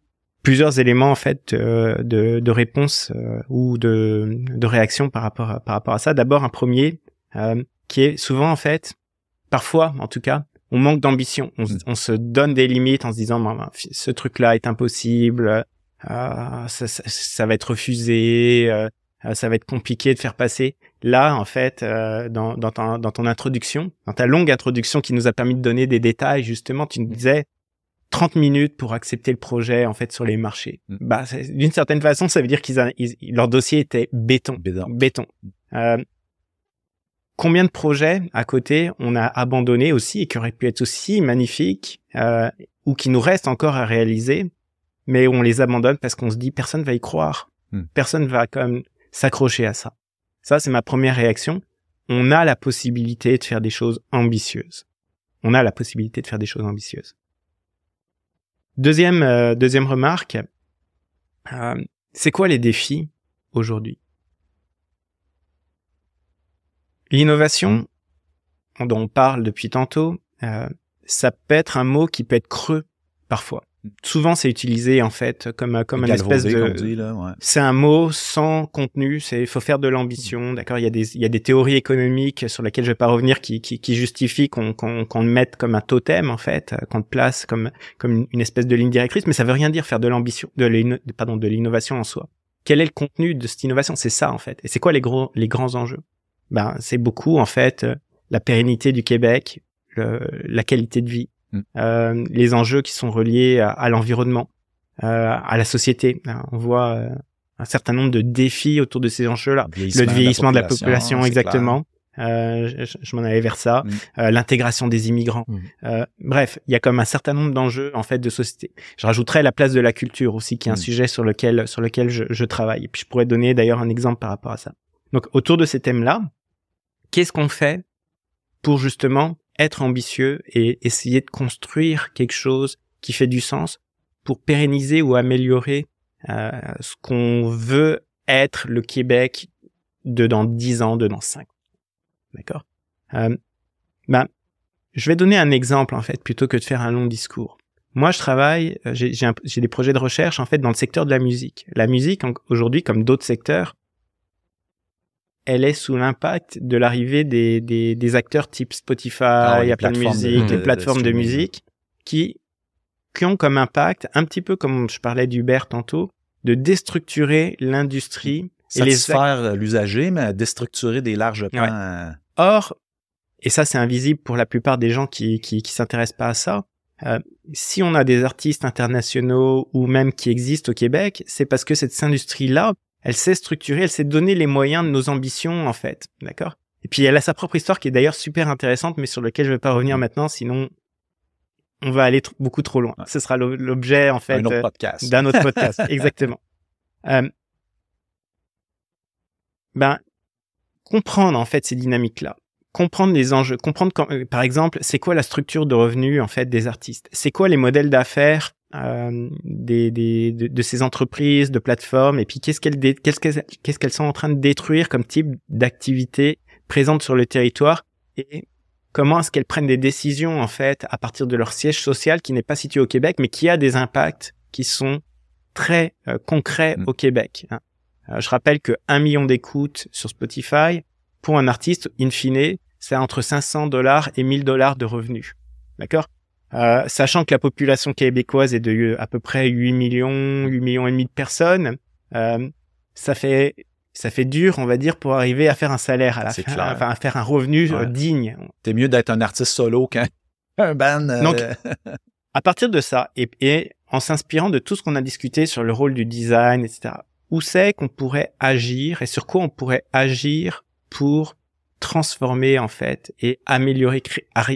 plusieurs éléments en fait euh, de, de réponse euh, ou de, de réaction par rapport à, par rapport à ça. D'abord un premier euh, qui est souvent en fait, parfois en tout cas, on manque d'ambition. On, mm. on, se donne des limites en se disant ce truc-là est impossible, ça, ça, ça, va être refusé, ça va être compliqué de faire passer. Là, en fait, dans, dans, ton, dans ton introduction, dans ta longue introduction qui nous a permis de donner des détails, justement, tu nous disais 30 minutes pour accepter le projet en fait sur les marchés. Mm. Bah d'une certaine façon, ça veut dire qu'ils leur dossier était béton, béton. Euh, combien de projets à côté on a abandonné aussi et qui auraient pu être aussi magnifiques euh, ou qui nous restent encore à réaliser, mais on les abandonne parce qu'on se dit personne va y croire, mm. personne va comme s'accrocher à ça. Ça c'est ma première réaction. On a la possibilité de faire des choses ambitieuses. On a la possibilité de faire des choses ambitieuses. Deuxième, euh, deuxième remarque, euh, c'est quoi les défis aujourd'hui? L'innovation, dont on parle depuis tantôt, euh, ça peut être un mot qui peut être creux parfois. Souvent c'est utilisé en fait comme comme un espèce de c'est un mot sans contenu c'est il faut faire de l'ambition d'accord? Il y a des il y a des théories économiques sur lesquelles je vais pas revenir qui qui, qui justifient qu'on qu'on qu'on le mette comme un totem en fait qu'on le place comme comme une espèce de ligne directrice mais ça veut rien dire faire de l'ambition de pardon de l'innovation en soi. Quel est le contenu de cette innovation? C'est ça en fait. Et c'est quoi les gros les grands enjeux? Ben c'est beaucoup en fait la pérennité du Québec le, la qualité de vie Mm. Euh, les enjeux qui sont reliés à, l'environnement, euh, à la société. Euh, on voit un certain nombre de défis autour de ces enjeux-là. Le vieillissement de la population, exactement. Euh, je, m'en allais vers ça, mm. l'intégration des immigrants. Mm. Euh, bref, il y a comme un certain nombre d'enjeux en fait de société. Je rajouterais la place de la culture aussi, qui est un sujet sur lequel sur lequel je, je, travaille. Et puis je pourrais donner d'ailleurs un exemple par rapport à ça. Donc autour de ces thèmes-là, qu'est-ce qu'on fait pour justement être ambitieux et essayer de construire quelque chose qui fait du sens pour pérenniser ou améliorer euh, ce qu'on veut être le Québec de dans 10 ans, de dans 5 D'accord? Ben, Je vais donner un exemple en fait plutôt que de faire un long discours. moi, je travaille, euh, j'ai des projets de recherche en fait dans le secteur de la musique. La musique aujourd'hui, comme d'autres secteurs, elle est sous l'impact de l'arrivée des, des, des, acteurs type Spotify, Ah ouais, Apple Music, de- les plateformes de musique, qui qui ont comme impact, un petit peu comme je parlais d'Uber tantôt, de déstructurer l'industrie et les euh, l'usager, mais déstructurer des larges. Ouais. euh, Or, et ça c'est invisible pour la plupart des gens qui qui, qui s'intéressent pas à ça. euh, si on a des artistes internationaux ou même qui existent au Québec, c'est parce que cette industrie-là, elle s'est structurée, elle s'est donné les moyens de nos ambitions en fait, d'accord? Et puis elle a sa propre histoire qui est d'ailleurs super intéressante, mais sur laquelle je vais pas revenir maintenant, sinon on va aller beaucoup trop loin. Ouais. Ce sera l'o- l'objet en fait un autre euh, podcast. d'un autre podcast, exactement. Euh, ben, comprendre en fait ces dynamiques-là, comprendre les enjeux, comprendre quand- euh, par exemple, c'est quoi la structure de revenus en fait des artistes, c'est quoi les modèles d'affaires euh, des, des de, de ces entreprises, de plateformes, et puis qu'est-ce qu'elles qu'est-ce qu'elles qu'est-ce qu'elles sont en train de détruire comme type d'activité présente sur le territoire et comment est-ce qu'elles prennent des décisions en fait à partir de leur siège social qui n'est pas situé au Québec mais qui a des impacts qui sont très euh, concrets Mm. au Québec. hein. Euh, je rappelle que un million d'écoutes sur Spotify pour un artiste, in fine, c'est entre 500 dollars et 1000 dollars de revenus. D'accord? Euh, Sachant que la population québécoise est de à peu près 8 millions, 8 millions et demi de personnes, euh, ça fait ça fait dur, on va dire, pour arriver à faire un salaire à la fin, clair. enfin à faire un revenu euh, Ouais. digne. T'es mieux d'être un artiste solo qu'un un band. euh, Donc, à partir de ça, et, et en s'inspirant de tout ce qu'on a discuté sur le rôle du design, etc., où c'est qu'on pourrait agir et sur quoi on pourrait agir pour transformer en fait et améliorer,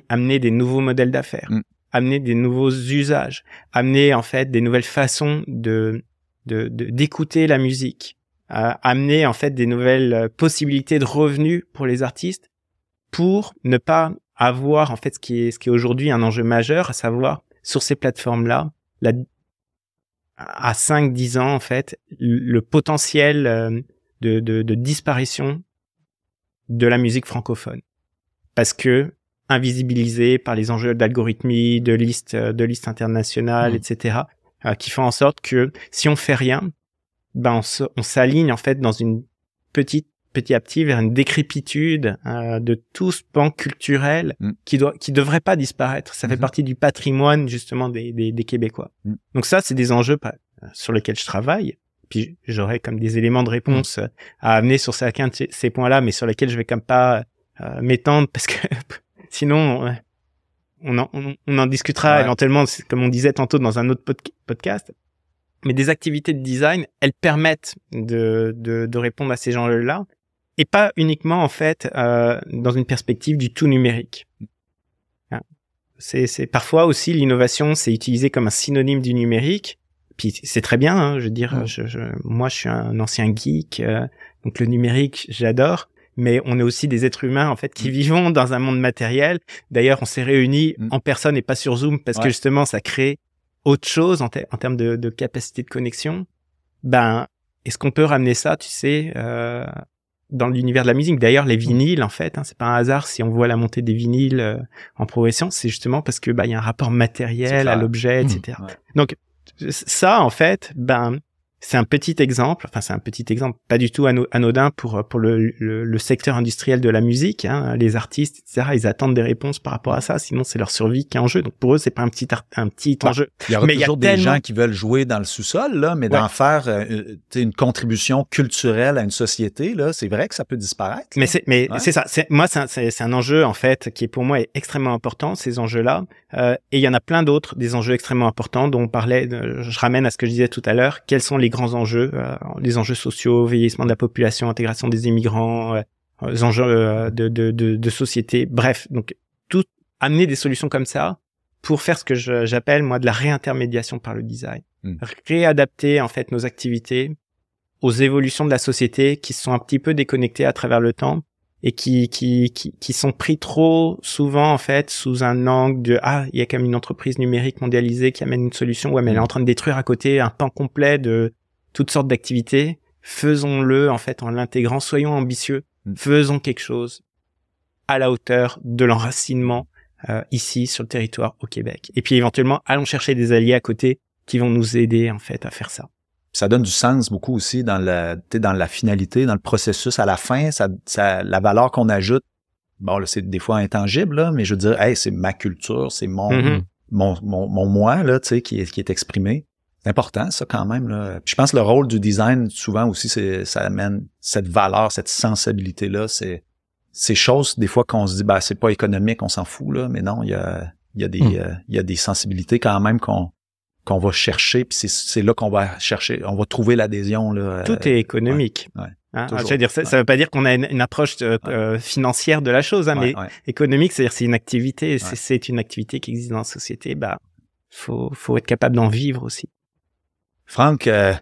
amener des nouveaux modèles d'affaires, Mm. Amener des nouveaux usages, amener en fait des nouvelles façons de de- de- d'écouter la musique, euh, amener en fait des nouvelles euh, possibilités de revenus pour les artistes pour ne pas avoir en fait ce qui est ce qui est aujourd'hui un enjeu majeur, à savoir sur ces plateformes-là, la, à 5-10 ans en fait, le potentiel euh, de, de, de disparition de la musique francophone, parce que invisibilisé par les enjeux d'algorithmie, de listes, euh, de listes internationales, Mhm. etc., euh, qui font en sorte que si on fait rien, ben on s'aligne en fait dans une petite petit à petit vers une décrépitude euh, de tout ce pan culturel Mm. qui doit qui devrait pas disparaître. Ça fait Mhm. partie du patrimoine justement des, des, des Québécois. Mm. Donc ça, c'est des enjeux sur lesquels je travaille. Puis j'aurai comme des éléments de réponse à amener sur chacun de ces, ces points-là, mais sur lesquels je vais comme pas euh, m'étendre parce que sinon on en, on, on en discutera Ouais. éventuellement, comme on disait tantôt dans un autre pod- podcast. Mais des activités de design, elles permettent de, de, de répondre à ces enjeux-là et pas uniquement en fait euh, dans une perspective du tout numérique. Hein. C'est, parfois aussi l'innovation, c'est utilisé comme un synonyme du numérique. Puis c'est très bien, hein, je veux dire, je, je, moi je suis un ancien geek, euh, donc le numérique j'adore, mais on est aussi des êtres humains en fait qui Mm. vivons dans un monde matériel. D'ailleurs, on s'est réunis Mm. en personne et pas sur Zoom parce que justement ça crée autre chose en, ter- en termes de, de capacité de connexion. Ben, est-ce qu'on peut ramener ça, tu sais, euh, dans l'univers de la musique? D'ailleurs, les vinyles, en fait, hein, c'est pas un hasard si on voit la montée des vinyles euh, en progression, c'est justement parce que bah il y a un rapport matériel à l'objet, Mmh. etc. Ouais. Donc ça, en fait, ben c'est un petit exemple, enfin c'est un petit exemple, pas du tout ano- anodin pour pour le, le, le secteur industriel de la musique. Hein, les artistes, etc. Ils attendent des réponses par rapport à ça, sinon c'est leur survie qui est en jeu. Donc pour eux, c'est pas un petit un petit Ouais. enjeu. Il y aura Mais il y a toujours des tellement- gens qui veulent jouer dans le sous-sol, là, mais d'en faire euh, euh, une contribution culturelle à une société, là, c'est vrai que ça peut disparaître. Mais c'est mais Ouais. c'est ça. C'est moi c'est un, un enjeu en fait qui est pour moi est extrêmement important ces enjeux-là. Euh, et il y en a plein d'autres des enjeux extrêmement importants dont on parlait. de- je ramène à ce que je disais tout à l'heure. Quels sont les grands enjeux euh, Les enjeux sociaux, vieillissement de la population, intégration des immigrants, euh, les enjeux euh, de, de, de, de société. Bref, donc tout amener des solutions comme ça pour faire ce que j'appelle moi de la réintermédiation par le design. Mm. Réadapter en fait nos activités aux évolutions de la société qui sont un petit peu déconnectées à travers le temps et qui, qui, qui, qui sont pris trop souvent en fait sous un angle de ah il y a quand même une entreprise numérique mondialisée qui amène une solution ouais mais elle est en train de détruire à côté un pan complet de toutes sortes d'activités faisons-le en fait en l'intégrant soyons ambitieux Mm. faisons quelque chose à la hauteur de l'enracinement euh, ici sur le territoire au Québec. Et puis éventuellement, allons chercher des alliés à côté qui vont nous aider en fait à faire ça. Ça donne du sens beaucoup aussi dans la, dans la finalité, dans le processus. À la fin, ça, ça la valeur qu'on ajoute, bon, c'est des fois intangible, là, mais je veux dire, hey, c'est ma culture, c'est mon, Mhm. mon, mon, mon moi, là, qui est, qui est exprimé. C'est important, ça, quand même, là. Puis je pense que le rôle du design, souvent aussi, c'est, ça amène cette valeur, cette sensibilité-là. C'est, ces choses, des fois, qu'on se dit, bah, c'est pas économique, on s'en fout, là. Mais non, il y a, il y a des, Mm. euh, il y a des sensibilités quand même qu'on, qu'on va chercher, puis c'est, c'est là qu'on va chercher, on va trouver l'adhésion, là. Tout est économique. ouais, Hein, je veux dire, ça, ça veut pas dire qu'on a une, une approche euh, Ouais. euh, financière de la chose, hein, mais Ouais, économique, c'est-à-dire c'est une activité, c'est une activité qui existe dans la société, bah faut faut être capable d'en vivre aussi. Franck, euh,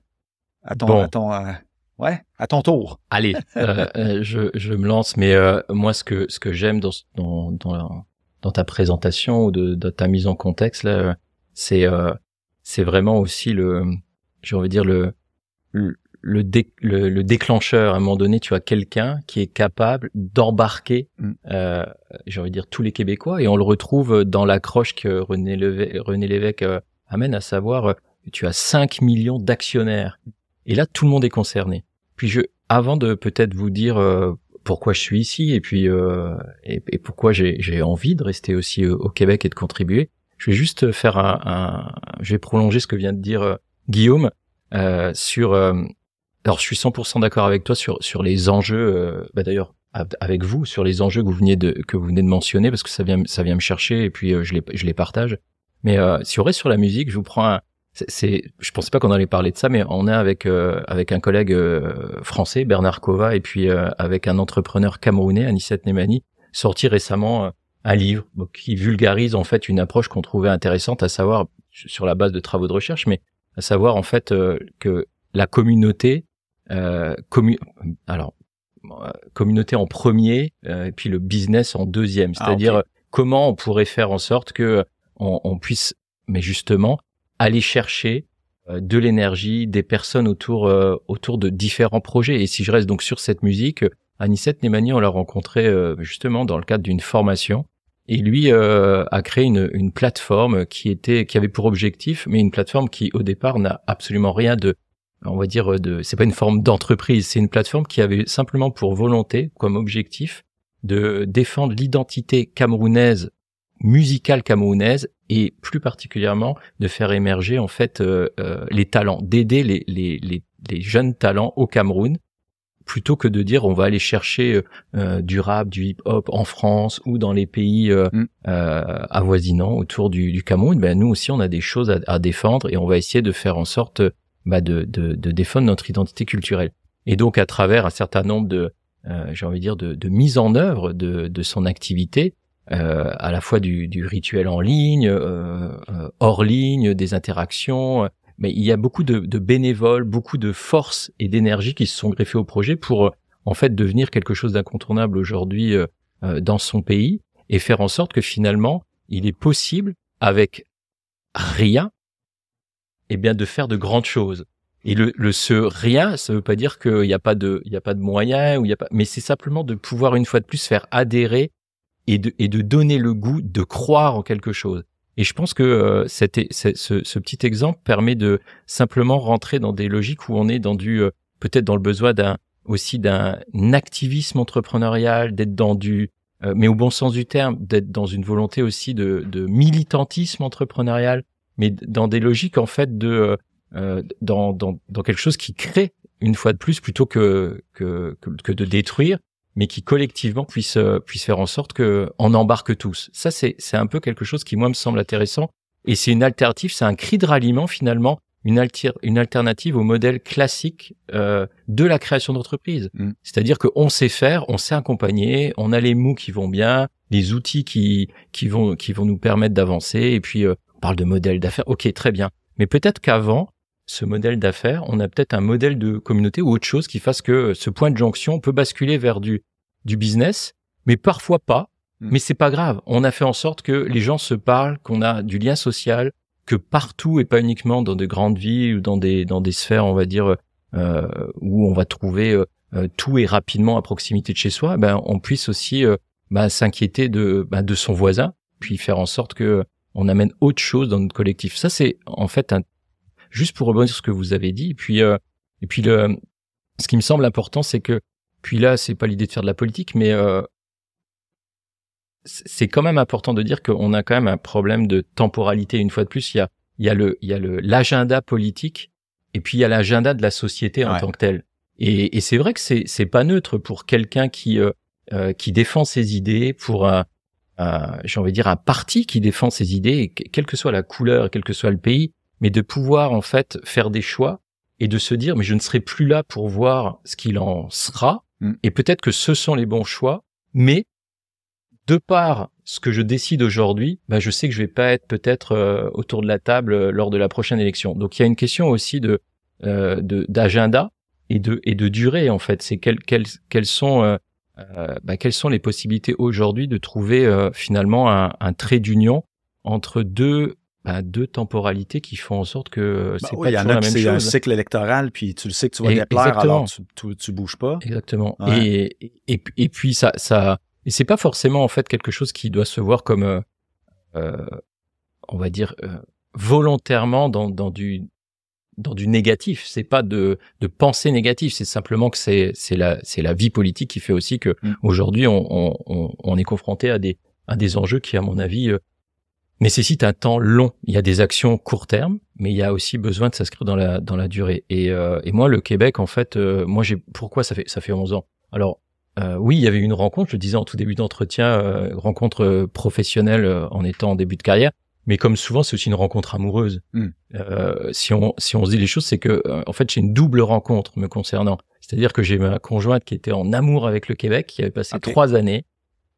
à ton, Bon. à ton, euh, ouais, à ton tour. Allez, euh, euh, je, je me lance, mais euh, moi ce que ce que j'aime dans, dans dans dans ta présentation ou de, de ta mise en contexte là, c'est euh, c'est vraiment aussi le, j'ai envie de dire le le le, dé- le le déclencheur. À un moment donné, tu as quelqu'un qui est capable d'embarquer, Mm. euh, j'ai envie de dire tous les Québécois, et on le retrouve dans l'accroche que René Lévesque, René Lévesque amène, à savoir tu as 5 millions d'actionnaires. Et là, tout le monde est concerné. Puis je, avant de peut-être vous dire euh, pourquoi je suis ici et puis euh, et, pourquoi j'ai envie de rester aussi au Québec et de contribuer, je vais juste faire un, un je vais prolonger ce que vient de dire euh, Guillaume euh, sur. euh, alors, je suis 100% d'accord avec toi sur sur les enjeux. euh, bah, D'ailleurs, av- avec vous sur les enjeux que vous venez de que vous venez de mentionner parce que ça vient ça vient me chercher et puis je les je les partage. Mais si on reste sur la musique, je vous prends un, c'est, je pensais pas qu'on allait parler de ça, mais on est avec euh, avec un collègue euh, français, Bernard Kova, et puis euh, avec un entrepreneur camerounais, Anisset Nemani, sorti récemment euh, un livre qui vulgarise en fait une approche qu'on trouvait intéressante, à savoir sur la base de travaux de recherche, mais à savoir en fait euh, que la communauté, euh, commu- alors communauté en premier, euh, et puis le business en deuxième, Ah, c'est-à-dire comment on pourrait faire en sorte que on, on puisse, mais justement, aller chercher euh, de l'énergie, des personnes autour euh, autour de différents projets. Et si je reste donc sur cette musique, euh, Anicette Nemani, on l'a rencontré euh, justement dans le cadre d'une formation. Et lui euh, a créé une, une plateforme qui était qui avait pour objectif, mais une plateforme qui au départ n'a absolument rien de, on va dire de, c'est pas une forme d'entreprise, c'est une plateforme qui avait simplement pour volonté, comme objectif, de défendre l'identité camerounaise musicale camerounaise et plus particulièrement de faire émerger en fait euh, euh, les talents, d'aider les, les, les, les jeunes talents au Cameroun plutôt que de dire on va aller chercher euh, du rap, du hip-hop en France ou dans les pays euh, Mm. euh, avoisinants autour du, du Cameroun, ben nous aussi on a des choses à, à défendre et on va essayer de faire en sorte bah, de, de, de défendre notre identité culturelle. Et donc à travers un certain nombre de, euh, j'ai envie de dire, de, de mise en œuvre de, de son activité, euh, à la fois du, du rituel en ligne, euh, euh, hors ligne, des interactions. Mais il y a beaucoup de, de bénévoles, beaucoup de force et d'énergie qui se sont greffés au projet pour euh, en fait devenir quelque chose d'incontournable aujourd'hui euh, dans son pays et faire en sorte que finalement il est possible avec rien, eh bien de faire de grandes choses. Et le, le ce rien, ça veut pas dire qu'il n'y a pas de, il y a pas de moyens ou il y a pas, mais c'est simplement de pouvoir une fois de plus faire adhérer et de, et de donner le goût de croire en quelque chose. Et je pense que euh, ce, ce, petit exemple permet de simplement rentrer dans des logiques où on est dans du, euh, peut-être dans le besoin d'un, aussi d'un activisme entrepreneurial, d'être dans du, euh, mais au bon sens du terme, d'être dans une volonté aussi de, de militantisme entrepreneurial, mais dans des logiques en fait de, euh, euh, dans, dans, dans quelque chose qui crée une fois de plus plutôt que, que, que de détruire mais qui collectivement puisse euh, puisse faire en sorte que on embarque tous. Ça c'est c'est un peu quelque chose qui moi me semble intéressant et c'est une alternative, c'est un cri de ralliement finalement, une alter, une alternative au modèle classique euh, de la création d'entreprise. Mm. C'est-à-dire qu'on sait faire, on sait accompagner, on a les mots qui vont bien, les outils qui qui vont qui vont nous permettre d'avancer et puis euh, on parle de modèle d'affaires. OK, très bien. Mais peut-être qu'avant ce modèle d'affaires, on a peut-être un modèle de communauté ou autre chose qui fasse que ce point de jonction peut basculer vers du du business, mais parfois pas. Mm. Mais c'est pas grave. On a fait en sorte que les gens se parlent, qu'on a du lien social, que partout et pas uniquement dans de grandes villes ou dans des dans des sphères, on va dire euh, où on va trouver euh, euh, tout et rapidement à proximité de chez soi, ben on puisse aussi euh, ben, s'inquiéter de ben, de son voisin puis faire en sorte que on amène autre chose dans notre collectif. Ça, c'est en fait un, juste pour rebondir sur ce que vous avez dit. Et puis, euh, et puis le, ce qui me semble important, c'est que, puis là, c'est pas l'idée de faire de la politique, mais euh, c'est quand même important de dire qu'on a quand même un problème de temporalité. Une fois de plus, il y a, il y a le, il y a le l'agenda politique, et puis il y a l'agenda de la société en tant que tel. Et, et c'est vrai que c'est c'est pas neutre pour quelqu'un qui euh, euh, qui défend ses idées, pour un, j'ai envie de dire un parti qui défend ses idées, quelle que soit la couleur, quel que soit le pays, mais de pouvoir en fait faire des choix et de se dire mais je ne serai plus là pour voir ce qu'il en sera mm. et peut-être que ce sont les bons choix, mais de par ce que je décide aujourd'hui, bah, je sais que je vais pas être peut-être euh, autour de la table euh, lors de la prochaine élection. Donc il y a une question aussi de euh, d'agenda et de et de durée en fait. C'est quelles quelles quelles sont euh, bah, quelles sont les possibilités aujourd'hui de trouver finalement un, un trait d'union entre deux bah, deux temporalités qui font en sorte que bah c'est oui, pas il y en toujours a la même c'est chose. un cycle électoral, puis tu le sais que tu vas déplaire, alors tu, tu, tu bouges pas. Exactement. Ouais. Et, et, et puis ça, ça, et c'est pas forcément en fait quelque chose qui doit se voir comme, euh, euh, on va dire, euh, volontairement dans, dans du dans du négatif. C'est pas de de pensée négative. C'est simplement que c'est c'est la c'est la vie politique qui fait aussi que Mm. aujourd'hui on, on on on est confronté à des à des enjeux qui à mon avis nécessitent un temps long. Il y a des actions court terme, mais il y a aussi besoin de s'inscrire dans la dans la durée. Et, euh, et moi, le Québec, en fait, euh, moi j'ai pourquoi ça fait ça fait 11 ans? Alors euh, oui, il y avait une rencontre, je le disais en tout début d'entretien, euh, rencontre euh, professionnelle euh, en étant en début de carrière. Mais comme souvent, c'est aussi une rencontre amoureuse. Mm. Euh, si on si on se dit les choses, c'est que euh, en fait j'ai une double rencontre me concernant. C'est-à-dire que j'ai ma conjointe qui était en amour avec le Québec, qui avait passé trois années,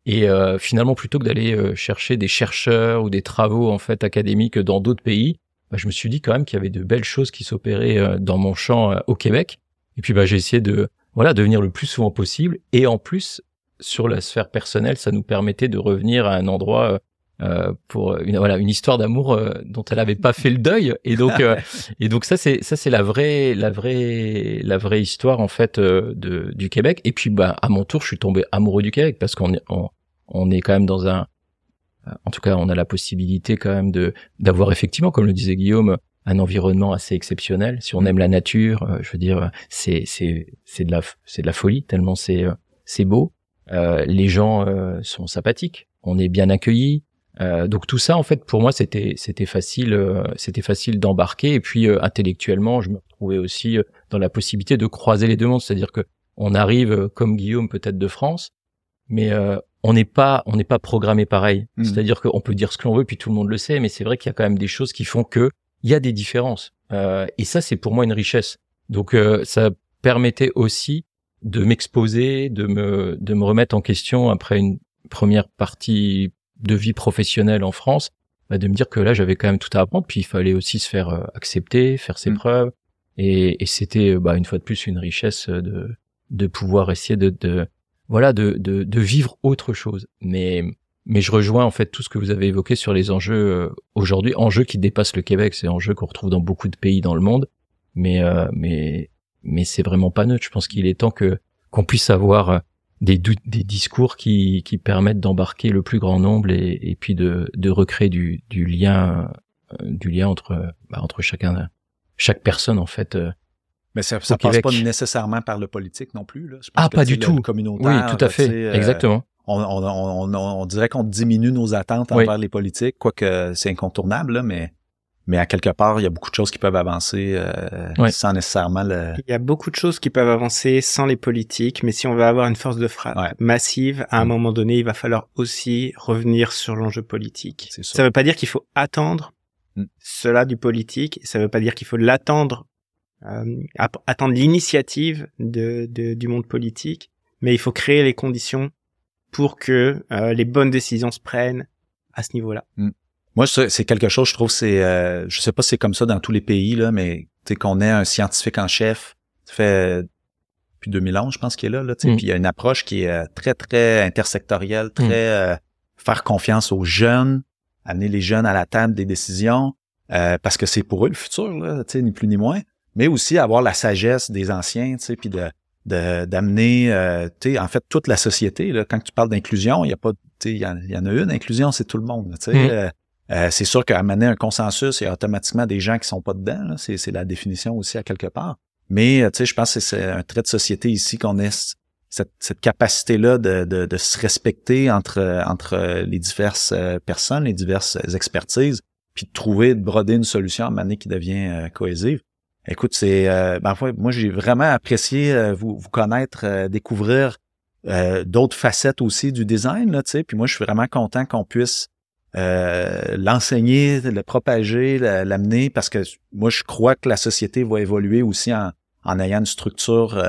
et euh, finalement plutôt que d'aller euh, chercher des chercheurs ou des travaux en fait académiques dans d'autres pays, bah, je me suis dit quand même qu'il y avait de belles choses qui s'opéraient euh, dans mon champ euh, au Québec. Et puis bah j'ai essayé de voilà de venir le plus souvent possible. Et en plus sur la sphère personnelle, ça nous permettait de revenir à un endroit euh, pour une voilà une histoire d'amour euh, dont elle avait pas fait le deuil. Et donc euh, et donc ça c'est ça c'est la vraie la vraie la vraie histoire en fait euh, de du Québec. Et puis bah à mon tour je suis tombé amoureux du Québec parce qu'on est on, on est quand même dans un euh, en tout cas on a la possibilité quand même de d'avoir effectivement comme le disait Guillaume un environnement assez exceptionnel. Si on aime la nature euh, je veux dire c'est c'est c'est de la c'est de la folie tellement c'est euh, c'est beau. Euh, les gens euh, sont sympathiques. On est bien accueillis euh, donc tout ça, en fait, pour moi, c'était c'était facile, euh, c'était facile d'embarquer. Et puis euh, intellectuellement, je me retrouvais aussi euh, dans la possibilité de croiser les deux mondes, c'est-à-dire que on arrive euh, comme Guillaume peut-être de France, mais euh, on n'est pas on n'est pas programmé pareil. Mhm. C'est-à-dire qu'on peut dire ce que l'on veut, puis tout le monde le sait, mais c'est vrai qu'il y a quand même des choses qui font que il y a des différences. Euh, et ça, c'est pour moi une richesse. Donc euh, ça permettait aussi de m'exposer, de me de me remettre en question après une première partie de vie professionnelle en France, bah, de me dire que là j'avais quand même tout à apprendre, puis il fallait aussi se faire euh, accepter, faire ses Mm. preuves, et, et c'était euh, bah, une fois de plus une richesse euh, de de pouvoir essayer de, de voilà de, de de vivre autre chose. Mais mais je rejoins en fait tout ce que vous avez évoqué sur les enjeux aujourd'hui, enjeux qui dépassent le Québec, c'est enjeux qu'on retrouve dans beaucoup de pays dans le monde, mais euh, mais mais c'est vraiment pas neutre. Je pense qu'il est temps que qu'on puisse avoir des, des discours qui, qui permettent d'embarquer le plus grand nombre et, et puis de, de recréer du, du lien euh, du lien entre bah, entre chacun chaque personne en fait euh. Mais ça, ça passe pas nécessairement par le politique non plus. Là. Je pense Ah, que, pas du tout. communautaire, oui tout à fait euh, exactement on, on, on, on, dirait qu'on diminue nos attentes Oui. envers les politiques, quoique c'est incontournable, là, mais, mais à quelque part, il y a beaucoup de choses qui peuvent avancer euh, Ouais. sans nécessairement le... Il y a beaucoup de choses qui peuvent avancer sans les politiques, mais si on veut avoir une force de frappe Ouais. massive, à un Mm. moment donné, il va falloir aussi revenir sur l'enjeu politique. C'est ça. Ça veut pas dire qu'il faut attendre Mm. cela du politique, ça veut pas dire qu'il faut l'attendre, euh, attendre l'initiative de, de- du monde politique, mais il faut créer les conditions pour que euh, les bonnes décisions se prennent à ce niveau-là. Moi, c'est quelque chose, je trouve, c'est, euh, je sais pas si c'est comme ça dans tous les pays, là, mais tu sais qu'on ait un scientifique en chef, ça fait euh, depuis 2011, je pense qu'il est là, là, Mm. puis il y a une approche qui est euh, très, très intersectorielle, très euh, faire confiance aux jeunes, amener les jeunes à la table des décisions, euh, parce que c'est pour eux le futur, là, tu sais, ni plus ni moins, mais aussi avoir la sagesse des anciens, tu sais, puis de d'amener, euh, en fait, toute la société. Là, quand tu parles d'inclusion, il y a pas, il y, en, y en a une. Inclusion, c'est tout le monde. Tu sais, mm. Euh, euh, c'est sûr qu'à mener un consensus, il y a automatiquement des gens qui sont pas dedans. C'est la définition aussi à quelque part. Mais tu sais, je pense que c'est un trait de société ici qu'on ait cette, capacité-là de, se respecter entre, les diverses personnes, les diverses expertises, puis de trouver, de broder une solution à un qui devient cohésive. Écoute, c'est euh, ben, moi j'ai vraiment apprécié euh, vous, connaître, euh, découvrir euh, d'autres facettes aussi du design là, tu sais. Puis moi je suis vraiment content qu'on puisse l'enseigner, le propager, l'amener parce que moi je crois que la société va évoluer aussi en, en ayant une structure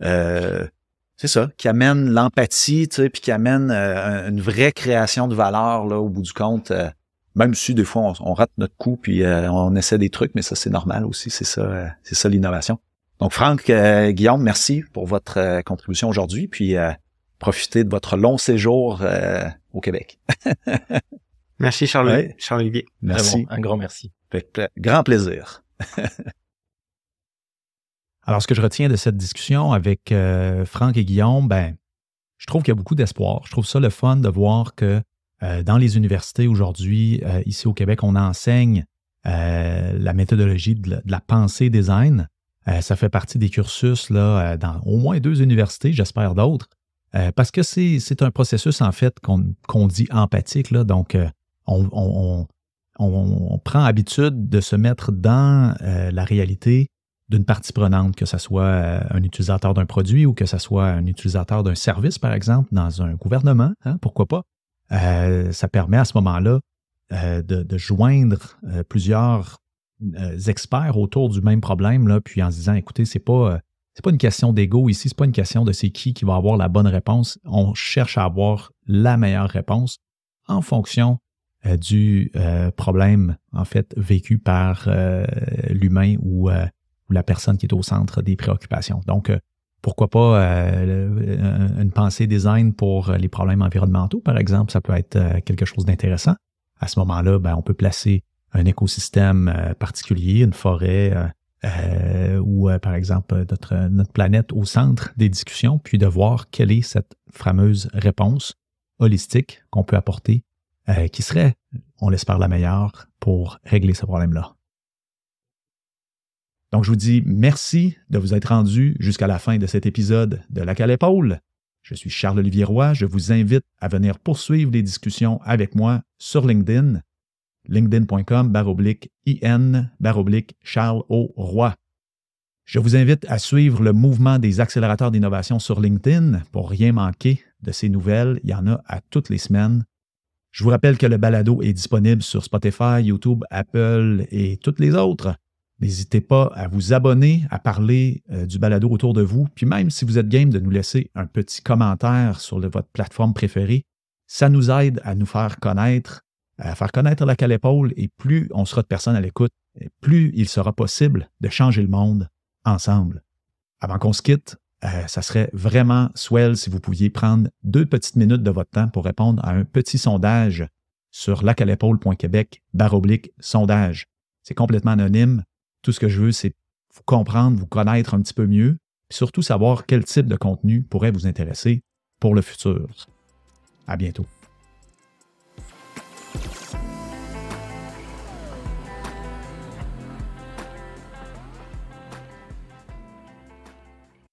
c'est ça, qui amène l'empathie, tu sais, puis qui amène une vraie création de valeur là au bout du compte même si des fois on, rate notre coup puis euh, on essaie des trucs, mais ça c'est normal aussi, c'est ça, euh, c'est ça l'innovation. Donc Franck, euh, Guillaume, merci pour votre contribution aujourd'hui, puis profitez de votre long séjour au Québec. merci Charles, Charles Olivier. Merci, un grand merci. grand plaisir. Alors, ce que je retiens de cette discussion avec Franck et Guillaume, ben, je trouve qu'il y a beaucoup d'espoir. Je trouve ça le fun de voir que euh, dans les universités aujourd'hui, euh, ici au Québec, on enseigne euh, la méthodologie de la, pensée design. ça fait partie des cursus là, dans au moins deux universités, j'espère d'autres, parce que c'est un processus en fait qu'on dit empathique. Là, donc, on, prend habitude de se mettre dans la réalité d'une partie prenante, que ce soit un utilisateur d'un produit ou que ce soit un utilisateur d'un service, par exemple, dans un gouvernement, hein, pourquoi pas. Euh, ça permet à ce moment-là euh, de, joindre euh, plusieurs experts autour du même problème, puis en se disant, écoutez, c'est pas, pas une question d'ego ici, c'est pas une question de c'est qui qui va avoir la bonne réponse. On cherche à avoir la meilleure réponse en fonction du problème, en fait, vécu par l'humain ou, la personne qui est au centre des préoccupations. Donc, pourquoi pas euh, une pensée design pour les problèmes environnementaux, par exemple, ça peut être euh, quelque chose d'intéressant. À ce moment-là, ben, on peut placer un écosystème euh, particulier, une forêt ou, par exemple, notre, notre planète au centre des discussions, puis de voir quelle est cette fameuse réponse holistique qu'on peut apporter, qui serait, on l'espère, la meilleure pour régler ce problème-là. Donc, je vous dis merci de vous être rendu jusqu'à la fin de cet épisode de La Cale Épaule. Je suis Charles-Olivier Roy. Je vous invite à venir poursuivre les discussions avec moi sur LinkedIn, linkedin.com baroblique IN baroblique Charles O. Roy. Je vous invite à suivre le mouvement des accélérateurs d'innovation sur LinkedIn pour rien manquer de ces nouvelles. Il y en a à toutes les semaines. Je vous rappelle que le balado est disponible sur Spotify, YouTube, Apple et toutes les autres. N'hésitez pas à vous abonner, à parler euh, du balado autour de vous. Puis même si vous êtes game de nous laisser un petit commentaire sur votre plateforme préférée, ça nous aide à nous faire connaître, à faire connaître la cale épaule. Et plus on sera de personnes à l'écoute, plus il sera possible de changer le monde ensemble. Avant qu'on se quitte, euh, ça serait vraiment swell si vous pouviez prendre deux petites minutes de votre temps pour répondre à un petit sondage sur lacalepaule.québec baroblique sondage. C'est complètement anonyme. Tout ce que je veux, c'est vous comprendre, vous connaître un petit peu mieux, et surtout savoir quel type de contenu pourrait vous intéresser pour le futur. À bientôt.